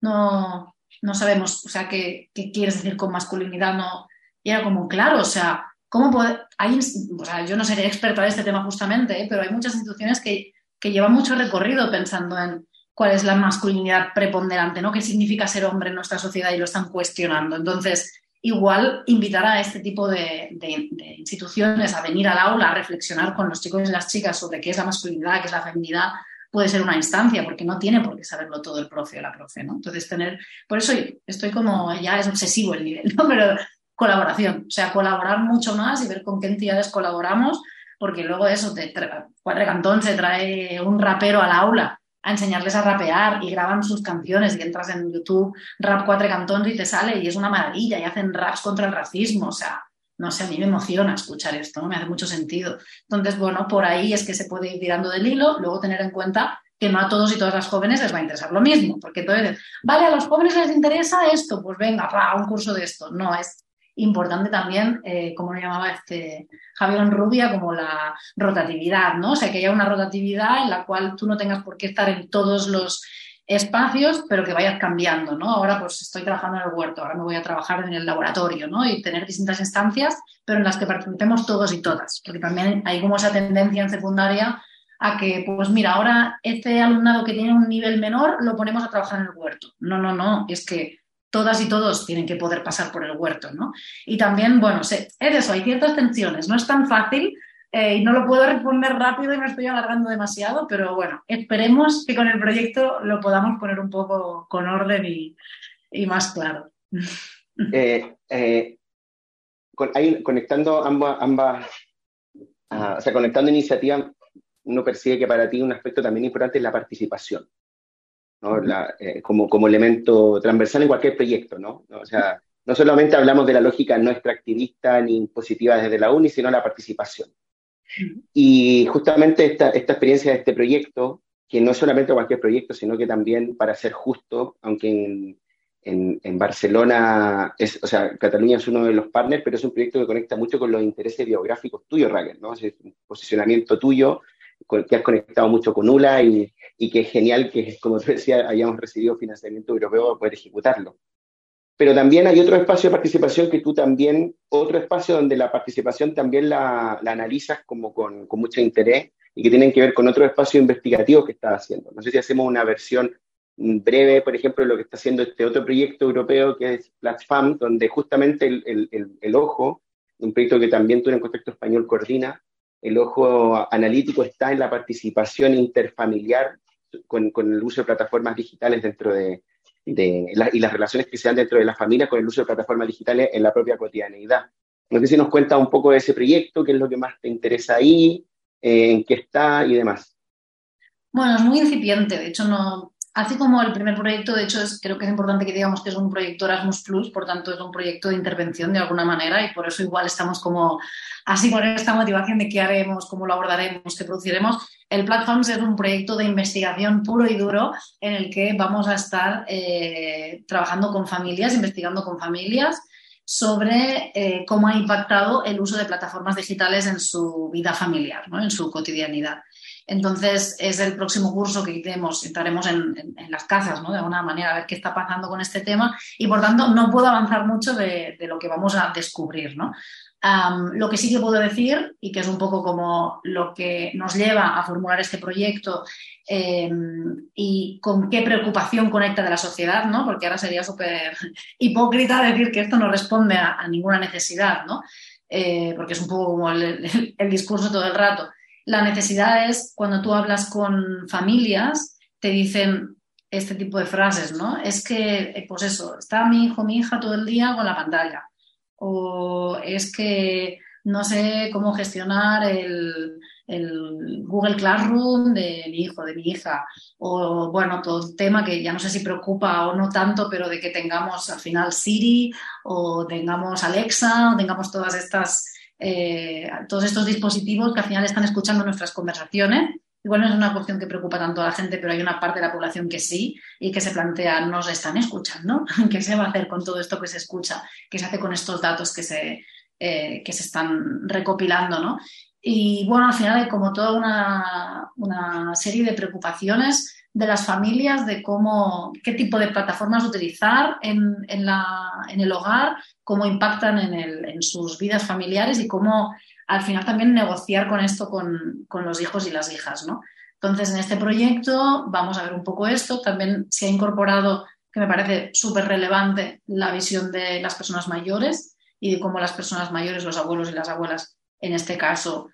no, no sabemos, o sea, qué, quieres decir con masculinidad, no. Y era como, claro, o sea, ¿cómo puede, hay, o sea, yo no seré experta de este tema justamente, ¿eh? pero hay muchas instituciones que, que llevan mucho recorrido pensando en cuál es la masculinidad preponderante, ¿no? ¿Qué significa ser hombre en nuestra sociedad y lo están cuestionando? Entonces, igual invitar a este tipo de, de, instituciones a venir al aula a reflexionar con los chicos y las chicas sobre qué es la masculinidad, qué es la feminidad, puede ser una instancia, porque no tiene por qué saberlo todo el profe o la profe, ¿no? Entonces, tener, por eso estoy como, ya es obsesivo el nivel, ¿no? Pero colaboración, o sea, colaborar mucho más y ver con qué entidades colaboramos, porque luego eso, te Cuatro Cantón se trae un rapero al aula a enseñarles a rapear y graban sus canciones y entras en YouTube, rap Cuatro Cantón y te sale y es una maravilla y hacen raps contra el racismo, o sea, no sé, a mí me emociona escuchar esto, ¿no? me hace mucho sentido. Entonces, bueno, por ahí es que se puede ir tirando del hilo, luego tener en cuenta que no a todos y todas las jóvenes les va a interesar lo mismo, porque entonces, vale, a los jóvenes les interesa esto, pues venga, va, un curso de esto. No, es importante también, eh, como lo llamaba este Javier Rubia, como la rotatividad, ¿no? O sea, que haya una rotatividad en la cual tú no tengas por qué estar en todos los espacios, pero que vayas cambiando, ¿no? Ahora pues estoy trabajando en el huerto, ahora me voy a trabajar en el laboratorio, ¿no? Y tener distintas instancias, pero en las que participemos todos y todas, porque también hay como esa tendencia en secundaria a que, pues mira, ahora este alumnado que tiene un nivel menor lo ponemos a trabajar en el huerto. No, no, no, es que todas y todos tienen que poder pasar por el huerto, ¿no? Y también, bueno, es eso, hay ciertas tensiones, no es tan fácil eh, y no lo puedo responder rápido y me estoy alargando demasiado, pero bueno, esperemos que con el proyecto lo podamos poner un poco con orden y, más claro. Eh, eh, conectando ambas, ah, conectando iniciativas, uno percibe que para ti un aspecto también importante es la participación, ¿no? como, como elemento transversal en cualquier proyecto, ¿no? O sea, no solamente hablamos de la lógica no extractivista ni impositiva desde la UNI, sino la participación. Y justamente esta, esta experiencia de este proyecto, que no es solamente cualquier proyecto, sino que también, para ser justo, aunque en, en, Barcelona, es, o sea, Cataluña es uno de los partners, pero es un proyecto que conecta mucho con los intereses biográficos tuyos, Raquel, ¿no? Es un posicionamiento tuyo que has conectado mucho con ULA y, y que es genial que, como tú decías, hayamos recibido financiamiento europeo para poder ejecutarlo. Pero también hay otro espacio de participación que tú también, otro espacio donde la participación también la, la analizas como con, con, mucho interés y que tienen que ver con otro espacio investigativo que estás haciendo. No sé si hacemos una versión breve, por ejemplo, de lo que está haciendo este otro proyecto europeo que es Platform, donde justamente el, el, el, ojo, un proyecto que también tú en el contexto español coordina, el ojo analítico está en la participación interfamiliar con, el uso de plataformas digitales dentro de, de y las relaciones que se dan dentro de la familia con el uso de plataformas digitales en la propia cotidianeidad. No sé si nos cuenta un poco de ese proyecto, qué es lo que más te interesa ahí, eh, en qué está y demás. Bueno, es muy incipiente, de hecho no, Así como el primer proyecto, de hecho, es, creo que es importante que digamos que es un proyecto Erasmus Plus, por tanto es un proyecto de intervención de alguna manera y por eso igual estamos como así con esta motivación de qué haremos, cómo lo abordaremos, qué produciremos. El Platforms es un proyecto de investigación puro y duro en el que vamos a estar eh, trabajando con familias, investigando con familias sobre eh, cómo ha impactado el uso de plataformas digitales en su vida familiar, ¿no? en su cotidianidad. Entonces, es el próximo curso que iremos, entraremos en, las casas, ¿no? De alguna manera, a ver qué está pasando con este tema y, por tanto, no puedo avanzar mucho de, lo que vamos a descubrir, ¿no? lo que sí que puedo decir, y que es un poco como lo que nos lleva a formular este proyecto em, y con qué preocupación conecta de la sociedad, ¿no? Porque ahora sería súper hipócrita decir que esto no responde a, ninguna necesidad, ¿no? Eh, porque es un poco como el discurso todo el rato. La necesidad es cuando tú hablas con familias, te dicen este tipo de frases, ¿no? Es que, eh, pues eso, está mi hijo, mi hija todo el día con la pantalla. O es que no sé cómo gestionar el, Google Classroom de mi hijo, de mi hija. O bueno, todo el tema que ya no sé si preocupa o no tanto, pero de que tengamos al final Siri o tengamos Alexa o tengamos todas estas eh, todos estos dispositivos que al final están escuchando nuestras conversaciones. Igual no es una cuestión que preocupa tanto a la gente, pero hay una parte de la población que sí y que se plantea, nos están escuchando, ¿qué se va a hacer con todo esto que se escucha? ¿Qué se hace con estos datos que se, eh, que se están recopilando? ¿no? Y bueno, al final hay como toda una, una serie de preocupaciones de las familias de cómo, qué tipo de plataformas utilizar en, en, la, en el hogar, cómo impactan en, el, en, sus vidas familiares y cómo al final también negociar con esto con, con, los hijos y las hijas. ¿no? Entonces, en este proyecto vamos a ver un poco esto. También se ha incorporado, que me parece súper relevante, la visión de las personas mayores y de cómo las personas mayores, los abuelos y las abuelas, en este caso,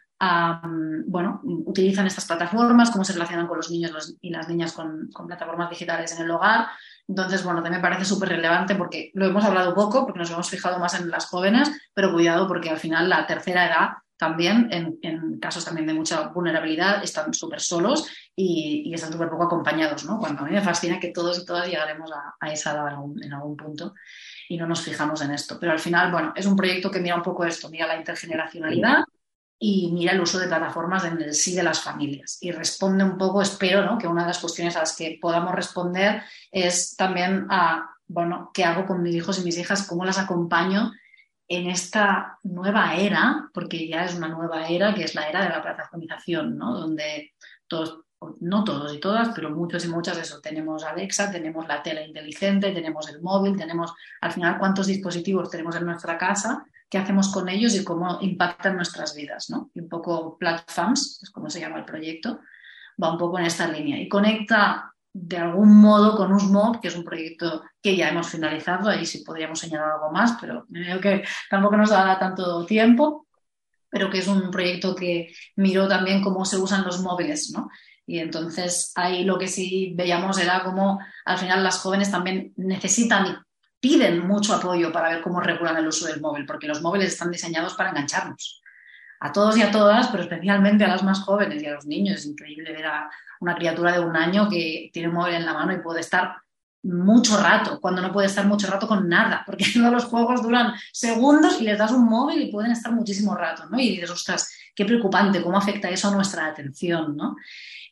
bueno, utilizan estas plataformas, cómo se relacionan con los niños y las niñas con, plataformas digitales en el hogar. Entonces, bueno, también me parece súper relevante porque lo hemos hablado poco, porque nos hemos fijado más en las jóvenes, pero cuidado porque al final la tercera edad también, en, casos también de mucha vulnerabilidad, están súper solos y, están súper poco acompañados, ¿no? Cuando a mí me fascina que todos y todas llegaremos a, esa edad en algún, punto y no nos fijamos en esto. Pero al final, bueno, es un proyecto que mira un poco esto, mira la intergeneracionalidad y mira el uso de plataformas en el sí de las familias. Y responde un poco, espero, ¿no? que una de las cuestiones a las que podamos responder es también a, bueno, ¿qué hago con mis hijos y mis hijas? ¿Cómo las acompaño en esta nueva era? Porque ya es una nueva era, que es la era de la plataformización, ¿no? Donde todos, no todos y todas, pero muchos y muchas, eso, tenemos Alexa, tenemos la tele inteligente, tenemos el móvil, tenemos, al final, cuántos dispositivos tenemos en nuestra casa qué hacemos con ellos y cómo impactan nuestras vidas, ¿no? Y un poco Platforms, es como se llama el proyecto, va un poco en esta línea y conecta de algún modo con USMOB, que es un proyecto que ya hemos finalizado, ahí sí podríamos señalar algo más, pero creo que tampoco nos dará tanto tiempo, pero que es un proyecto que miró también cómo se usan los móviles, ¿no? Y entonces ahí lo que sí veíamos era cómo al final las jóvenes también necesitan piden mucho apoyo para ver cómo regulan el uso del móvil, porque los móviles están diseñados para engancharnos. A todos y a todas, pero especialmente a las más jóvenes y a los niños. Es increíble ver a una criatura de un año que tiene un móvil en la mano y puede estar mucho rato, cuando no puede estar mucho rato con nada, porque todos los juegos duran segundos y les das un móvil y pueden estar muchísimo rato, ¿no? Y dices, ostras, qué preocupante, cómo afecta eso a nuestra atención, ¿no?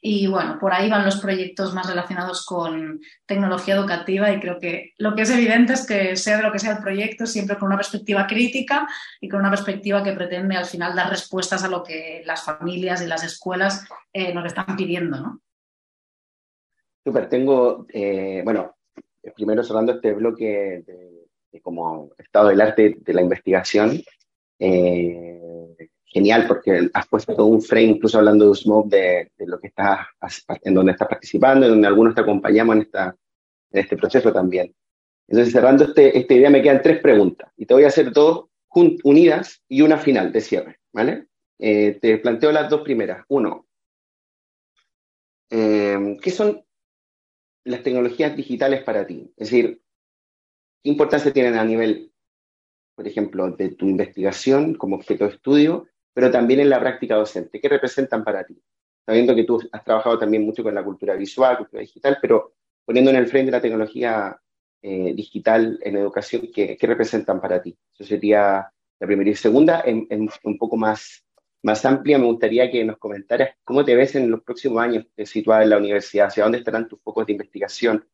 Y bueno, por ahí van los proyectos más relacionados con tecnología educativa y creo que lo que es evidente es que sea de lo que sea el proyecto, siempre con una perspectiva crítica y con una perspectiva que pretende al final dar respuestas a lo que las familias y las escuelas eh, nos están pidiendo, ¿no? Súper, tengo, eh, bueno, primero cerrando este bloque de, como estado del arte de la investigación, eh, genial porque has puesto todo un frame, incluso hablando de Usmov, de, lo que está, en donde estás participando, en donde algunos te acompañamos en, esta, en este proceso también. Entonces, cerrando este, esta idea, me quedan tres preguntas y te voy a hacer dos unidas y una final de cierre, ¿vale? Eh, te planteo las dos primeras. Uno, eh, ¿qué son las tecnologías digitales para ti? Es decir, ¿qué importancia tienen a nivel, por ejemplo, de tu investigación como objeto de estudio pero también en la práctica docente. ¿Qué representan para ti? Sabiendo que tú has trabajado también mucho con la cultura visual, cultura digital, pero poniendo en el frente de la tecnología eh, digital en educación, ¿qué, representan para ti? Eso sería la primera. Y segunda, en, un poco más, más amplia, me gustaría que nos comentaras cómo te ves en los próximos años situada en la universidad, hacia dónde estarán tus focos de investigación,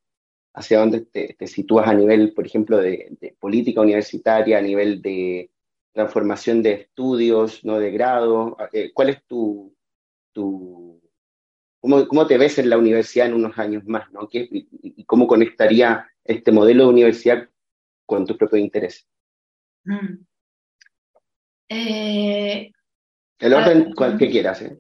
hacia dónde te, sitúas a nivel, por ejemplo, de política universitaria, a nivel de transformación de estudios, no de grado? Eh, ¿Cuál es tu, tu cómo, cómo, te ves en la universidad en unos años más? ¿no? ¿Qué, y, cómo conectaría este modelo de universidad con tus propios intereses? Mm. Eh, El orden cual que quieras. ¿eh?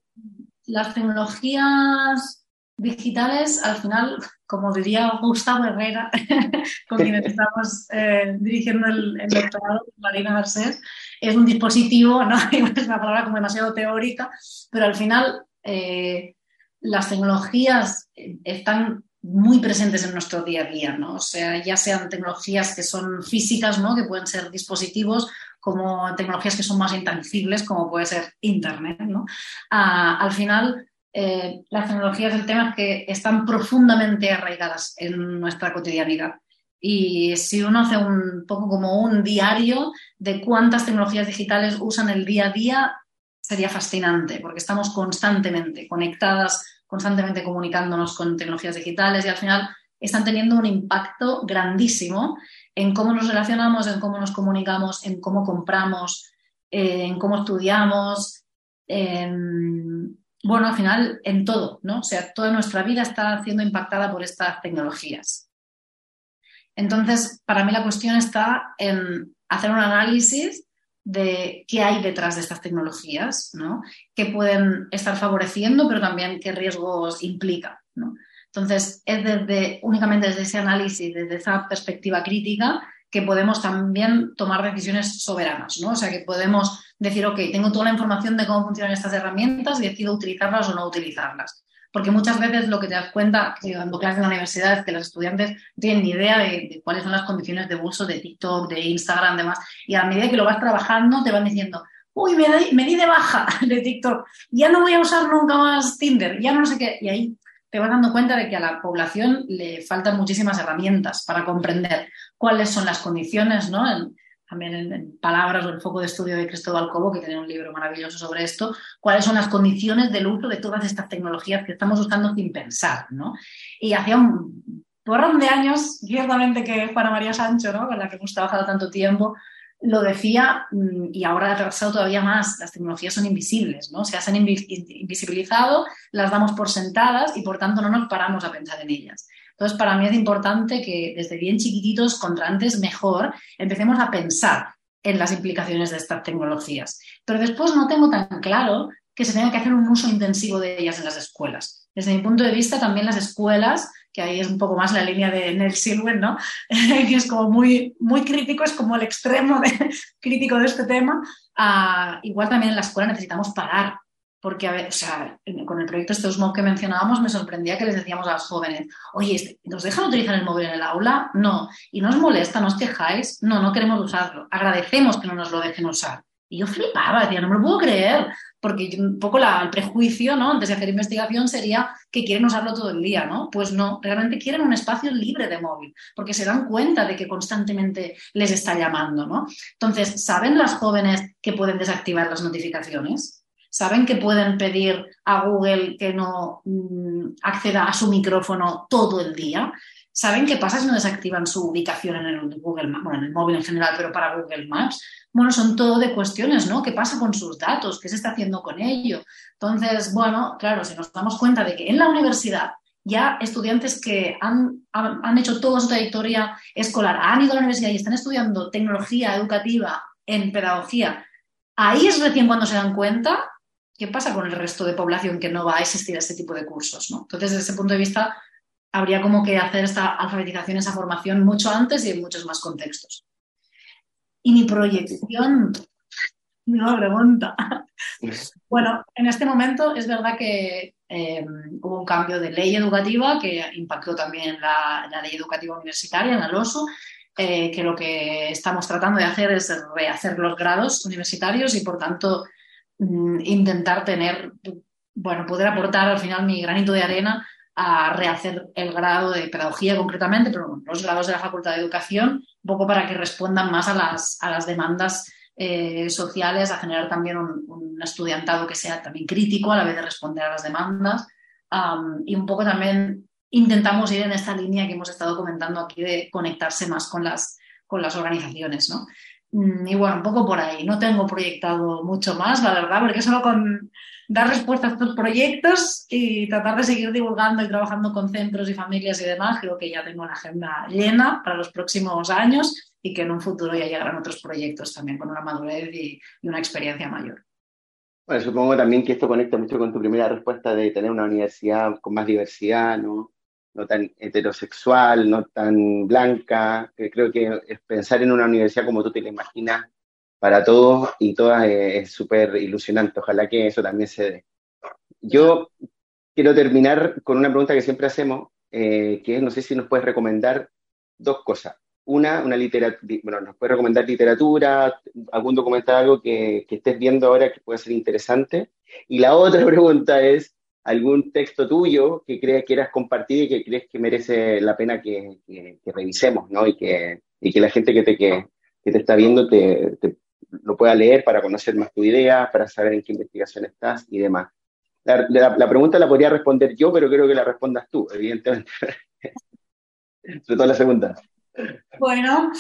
Las tecnologías digitales, al final, como diría Gustavo Herrera, con quien estamos eh, dirigiendo el, doctorado, Marina Garcés, es un dispositivo, ¿no? es una palabra como demasiado teórica, pero al final eh, las tecnologías están muy presentes en nuestro día a día, ¿no? O sea, ya sean tecnologías que son físicas, ¿no? Que pueden ser dispositivos, como tecnologías que son más intangibles, como puede ser Internet, ¿no? Ah, al final, eh, las tecnologías, el tema que están profundamente arraigadas en nuestra cotidianidad. Y si uno hace un poco como un diario de cuántas tecnologías digitales usan el día a día, sería fascinante, porque estamos constantemente conectadas, constantemente comunicándonos con tecnologías digitales y al final están teniendo un impacto grandísimo en cómo nos relacionamos, en cómo nos comunicamos, en cómo compramos, eh, en cómo estudiamos, en, bueno, al final en todo, ¿no? O sea, toda nuestra vida está siendo impactada por estas tecnologías. Entonces, para mí la cuestión está en hacer un análisis de qué hay detrás de estas tecnologías, ¿no? Qué pueden estar favoreciendo, pero también qué riesgos implica, ¿no? Entonces, es desde, únicamente desde ese análisis, desde esa perspectiva crítica, que podemos también tomar decisiones soberanas, ¿no? O sea, que podemos decir, ok, tengo toda la información de cómo funcionan estas herramientas y decido utilizarlas o no utilizarlas. Porque muchas veces lo que te das cuenta, dando clases en la universidad, es que los estudiantes no tienen ni idea de, cuáles son las condiciones de uso de TikTok, de Instagram, demás. Y a medida que lo vas trabajando, te van diciendo, uy, me di de baja de TikTok, ya no voy a usar nunca más Tinder, ya no sé qué. Y ahí te vas dando cuenta de que a la población le faltan muchísimas herramientas para comprender cuáles son las condiciones, ¿no? también en, palabras o el foco de estudio de Cristóbal Cobo, que tiene un libro maravilloso sobre esto, cuáles son las condiciones del uso de todas estas tecnologías que estamos usando sin pensar, ¿no? Y hacía un porrón de años, ciertamente que Juana María Sancho, ¿no? Con la que hemos trabajado tanto tiempo, lo decía mm, y ahora ha retrasado todavía más, las tecnologías son invisibles, ¿no? Se han invisibilizado, las damos por sentadas y por tanto no nos paramos a pensar en ellas. Entonces, para mí es importante que desde bien chiquititos, contra antes mejor, empecemos a pensar en las implicaciones de estas tecnologías. Pero después no tengo tan claro que se tenga que hacer un uso intensivo de ellas en las escuelas. Desde mi punto de vista, también las escuelas, que ahí es un poco más la línea de Nell Silver, ¿no? que es como muy, muy crítico, es como el extremo crítico de este tema. Ah, igual también en la escuela necesitamos parar porque, a ver, o sea, con el proyecto este que mencionábamos, me sorprendía que les decíamos a los jóvenes, oye, este, ¿nos dejan utilizar el móvil en el aula? No. ¿Y no os molesta? ¿No os quejáis? No, no queremos usarlo. Agradecemos que no nos lo dejen usar. Y yo flipaba, decía, no me lo puedo creer, porque un poco el prejuicio, ¿no? Antes de hacer investigación sería que quieren usarlo todo el día, ¿no? Pues no, realmente quieren un espacio libre de móvil, porque se dan cuenta de que constantemente les está llamando, ¿no? Entonces, ¿saben las jóvenes que pueden desactivar las notificaciones? ¿Saben que pueden pedir a Google que no mm, acceda a su micrófono todo el día? ¿Saben qué pasa si no desactivan su ubicación en el Google Maps? Bueno, en el móvil en general, pero para Google Maps. Bueno, son todo de cuestiones, ¿no? ¿Qué pasa con sus datos? ¿Qué se está haciendo con ello? Entonces, bueno, claro, si nos damos cuenta de que en la universidad ya estudiantes que han, han, hecho toda su trayectoria escolar, han ido a la universidad y están estudiando tecnología educativa en pedagogía, ahí es recién cuando se dan cuenta qué pasa con el resto de población que no va a existir ese tipo de cursos. ¿no? Entonces, desde ese punto de vista, habría como que hacer esta alfabetización, esa formación mucho antes y en muchos más contextos. Y mi proyección, no pregunta. Bueno, en este momento es verdad que eh, hubo un cambio de ley educativa que impactó también la, ley educativa universitaria, en la LOSU, eh, que lo que estamos tratando de hacer es rehacer los grados universitarios y, por tanto, intentar tener, bueno, poder aportar al final mi granito de arena a rehacer el grado de pedagogía concretamente, pero los grados de la Facultad de Educación, un poco para que respondan más a las, a las demandas eh, sociales, a generar también un, estudiantado que sea también crítico a la vez de responder a las demandas. y un poco también intentamos ir en esta línea que hemos estado comentando aquí de conectarse más con las, con las organizaciones. ¿no? Mm, y bueno, un poco por ahí. No tengo proyectado mucho más, la verdad, porque solo con dar respuesta a estos proyectos y tratar de seguir divulgando y trabajando con centros y familias y demás, creo que ya tengo una agenda llena para los próximos años y que en un futuro ya llegarán otros proyectos también con una madurez y, una experiencia mayor. Bueno, supongo también que esto conecta mucho con tu primera respuesta de tener una universidad con más diversidad, ¿no? No tan heterosexual, no tan blanca. creo que pensar en una universidad como tú te la imaginas para todos y todas es súper ilusionante. Ojalá que eso también se dé. Yo quiero terminar con una pregunta que siempre hacemos, eh, que es, no sé si nos puedes recomendar dos cosas. Una, una literatura, bueno, nos puedes recomendar literatura, algún documental, algo que, que estés viendo ahora que puede ser interesante. Y la otra pregunta es, algún texto tuyo que creas quieras compartir y que crees que merece la pena que, revisemos, ¿no? Y que, y que la gente que te, que, te está viendo te, lo pueda leer para conocer más tu idea, para saber en qué investigación estás y demás. La, pregunta la podría responder yo, pero creo que la respondas tú, evidentemente. Sobre todo la segunda. Bueno,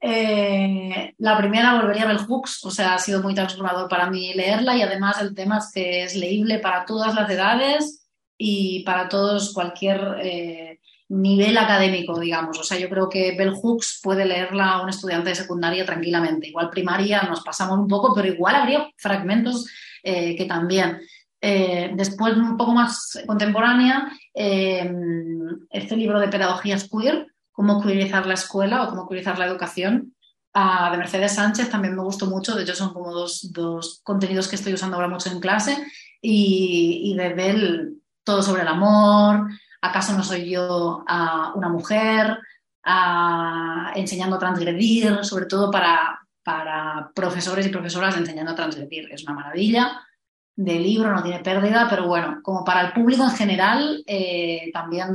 eh, la primera volvería a Bell Hooks, o sea, ha sido muy transformador para mí leerla y además el tema es que es leíble para todas las edades y para todos cualquier eh, nivel académico, digamos. O sea, yo creo que Bell Hooks puede leerla un estudiante de secundaria tranquilamente. Igual primaria nos pasamos un poco, pero igual habría fragmentos eh, que también. después, un poco más contemporánea, este libro de pedagogías queer, cómo cuirizar la escuela o cómo cuirizar la educación. de Mercedes Sánchez también me gustó mucho, de hecho son como dos, dos contenidos que estoy usando ahora mucho en clase. Y, de Bell todo sobre el amor, acaso no soy yo una mujer, enseñando a transgredir, sobre todo para, para profesores y profesoras enseñando a transgredir, es una maravilla de libro, no tiene pérdida, pero bueno, como para el público en general, eh, también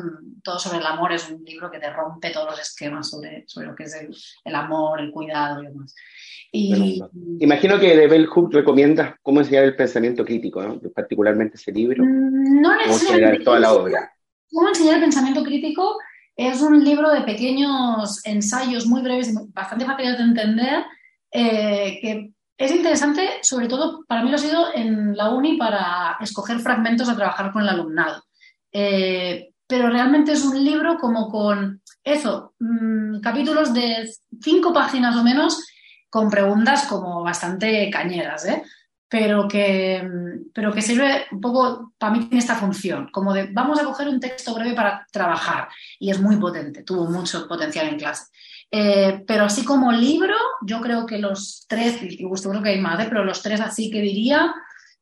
todo sobre el amor es un libro que te rompe todos los esquemas sobre, sobre lo que es el, amor, el cuidado y demás. Y, imagino que de Bell Hook recomiendas cómo enseñar el pensamiento crítico, ¿no? particularmente ese libro. Mm, no necesariamente. toda la obra. Cómo enseñar el pensamiento crítico es un libro de pequeños ensayos muy breves y bastante fáciles de entender, eh, que es interesante, sobre todo para mí lo ha sido en la uni para escoger fragmentos a trabajar con el alumnado. Eh, pero realmente es un libro como con eso, mm, capítulos de cinco páginas o menos con preguntas como bastante cañeras, ¿eh? Pero, que, pero que sirve un poco, para mí tiene esta función, como de vamos a coger un texto breve para trabajar y es muy potente, tuvo mucho potencial en clase. Eh, pero así como libro, yo creo que los tres, y creo que hay más, ¿eh? pero los tres así que diría,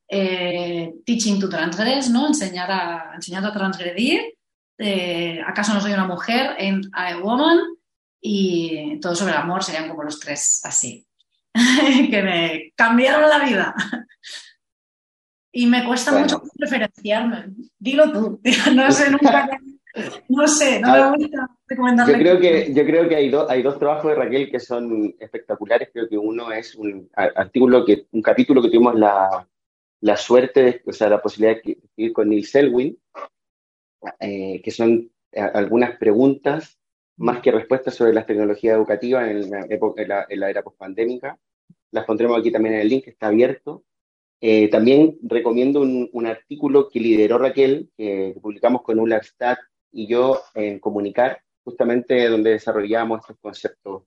eh, Teaching to Transgress, ¿no? Enseñar a, enseñar a transgredir, ¿Acaso no soy una mujer? Ain't I a Woman? Y todo sobre el amor serían como los tres así. que me cambiaron la vida. Y me cuesta mucho referenciarme. Dilo tú, no sé nunca. No sé, no me gusta recomendarle. Yo creo que, yo creo que hay, hay dos trabajos de Raquel que son espectaculares. Creo que uno es un artículo, que, un capítulo que tuvimos la, la suerte, o sea, la posibilidad de ir con Neil Selwyn, eh, que son eh, algunas preguntas más que respuestas sobre las tecnologías educativas en la, época, en la, en la era pospandémica. Las pondremos aquí también en el link, que está abierto. Eh, también recomiendo un, un, artículo que lideró Raquel, que, publicamos con Stat y yo en Comunicar, justamente donde desarrollamos estos conceptos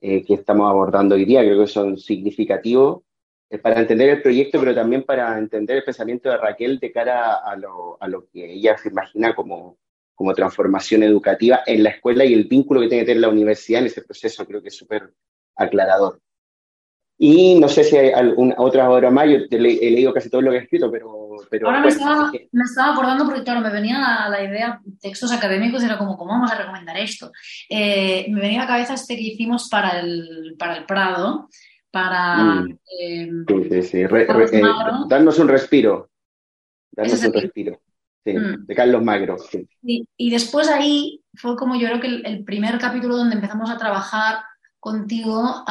eh, que estamos abordando hoy día. Creo que son significativos eh, para entender el proyecto, pero también para entender el pensamiento de Raquel de cara a lo, a lo que ella se imagina como, como transformación educativa en la escuela y el vínculo que tiene que tener la universidad en ese proceso. Creo que es súper aclarador. Y no sé si hay alguna, otra obra más, yo he leído casi todo lo que he escrito, pero... pero Ahora me, estaba, me estaba acordando porque, claro, me venía la idea, textos académicos, era como, ¿cómo vamos a recomendar esto? Eh, me venía a la cabeza este que hicimos para el, para el Prado, para... Mm. Eh, sí, sí, sí. Re, eh, darnos un respiro. Darnos un respiro. Sí, mm. de Carlos Magro. Sí. Y, y, después ahí fue como yo creo que el, el primer capítulo donde empezamos a trabajar contigo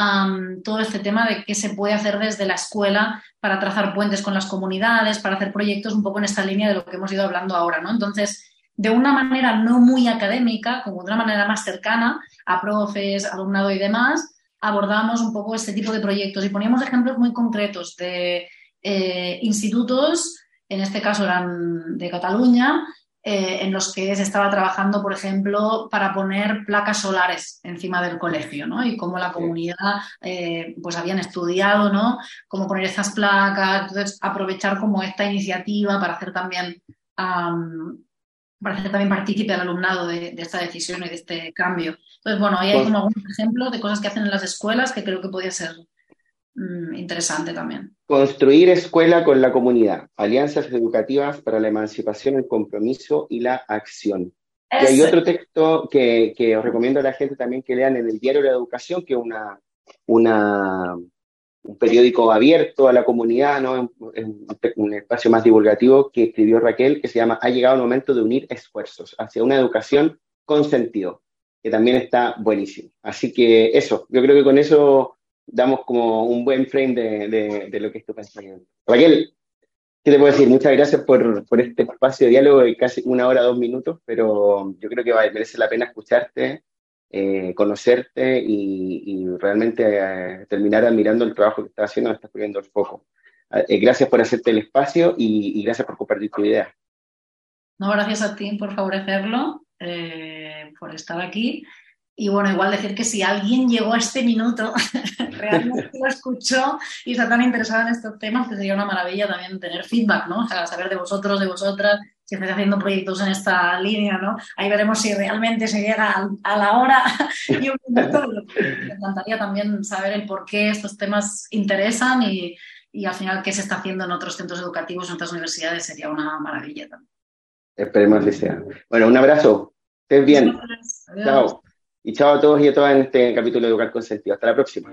todo este tema de qué se puede hacer desde la escuela para trazar puentes con las comunidades, para hacer proyectos un poco en esta línea de lo que hemos ido hablando ahora, ¿no? Entonces, de una manera no muy académica, como de una manera más cercana a profes, alumnado y demás, abordamos un poco este tipo de proyectos y poníamos ejemplos muy concretos de eh, institutos, en este caso eran de Cataluña, eh, en los que se estaba trabajando, por ejemplo, para poner placas solares encima del colegio, ¿no? Y cómo la comunidad, eh, pues habían estudiado, ¿no? Cómo poner estas placas, entonces aprovechar como esta iniciativa para hacer también, para hacer también partícipe al alumnado de, esta decisión y de este cambio. Entonces, bueno, ahí hay pues como algunos ejemplos de cosas que hacen en las escuelas que creo que podría ser Mm, interesante también. Construir escuela con la comunidad, alianzas educativas para la emancipación, el compromiso y la acción. Y hay otro texto que, que, os recomiendo a la gente también que lean en el Diario de la Educación, que es una, una, un periódico abierto a la comunidad, ¿no? un, un espacio más divulgativo que escribió Raquel, que se llama Ha llegado el momento de unir esfuerzos hacia una educación con sentido, que también está buenísimo. Así que eso, yo creo que con eso damos como un buen frame de, de, lo que es tu pensamiento. Raquel, ¿qué te puedo decir? Muchas gracias por, por, este espacio de diálogo de casi una hora, dos minutos, pero yo creo que merece la pena escucharte, eh, conocerte y, realmente eh, terminar admirando el trabajo que estás haciendo, estás poniendo el foco. Eh, gracias por hacerte el espacio y, y, gracias por compartir tu idea. No, gracias a ti por favorecerlo, por estar aquí y bueno, igual decir que si alguien llegó a este minuto, realmente lo escuchó y está tan interesado en estos temas, que sería una maravilla también tener feedback, ¿no? O sea, saber de vosotros, de vosotras, si estáis haciendo proyectos en esta línea, ¿no? Ahí veremos si realmente se llega a, la hora y un minuto. Me encantaría también saber el por qué estos temas interesan y, y al final qué se está haciendo en otros centros educativos, en otras universidades, sería una maravilla también. Esperemos que sea. Bueno, un abrazo. Estés bien. Chao. Y chao a todos y a todas en este capítulo de Educar con Sentido. Hasta la próxima.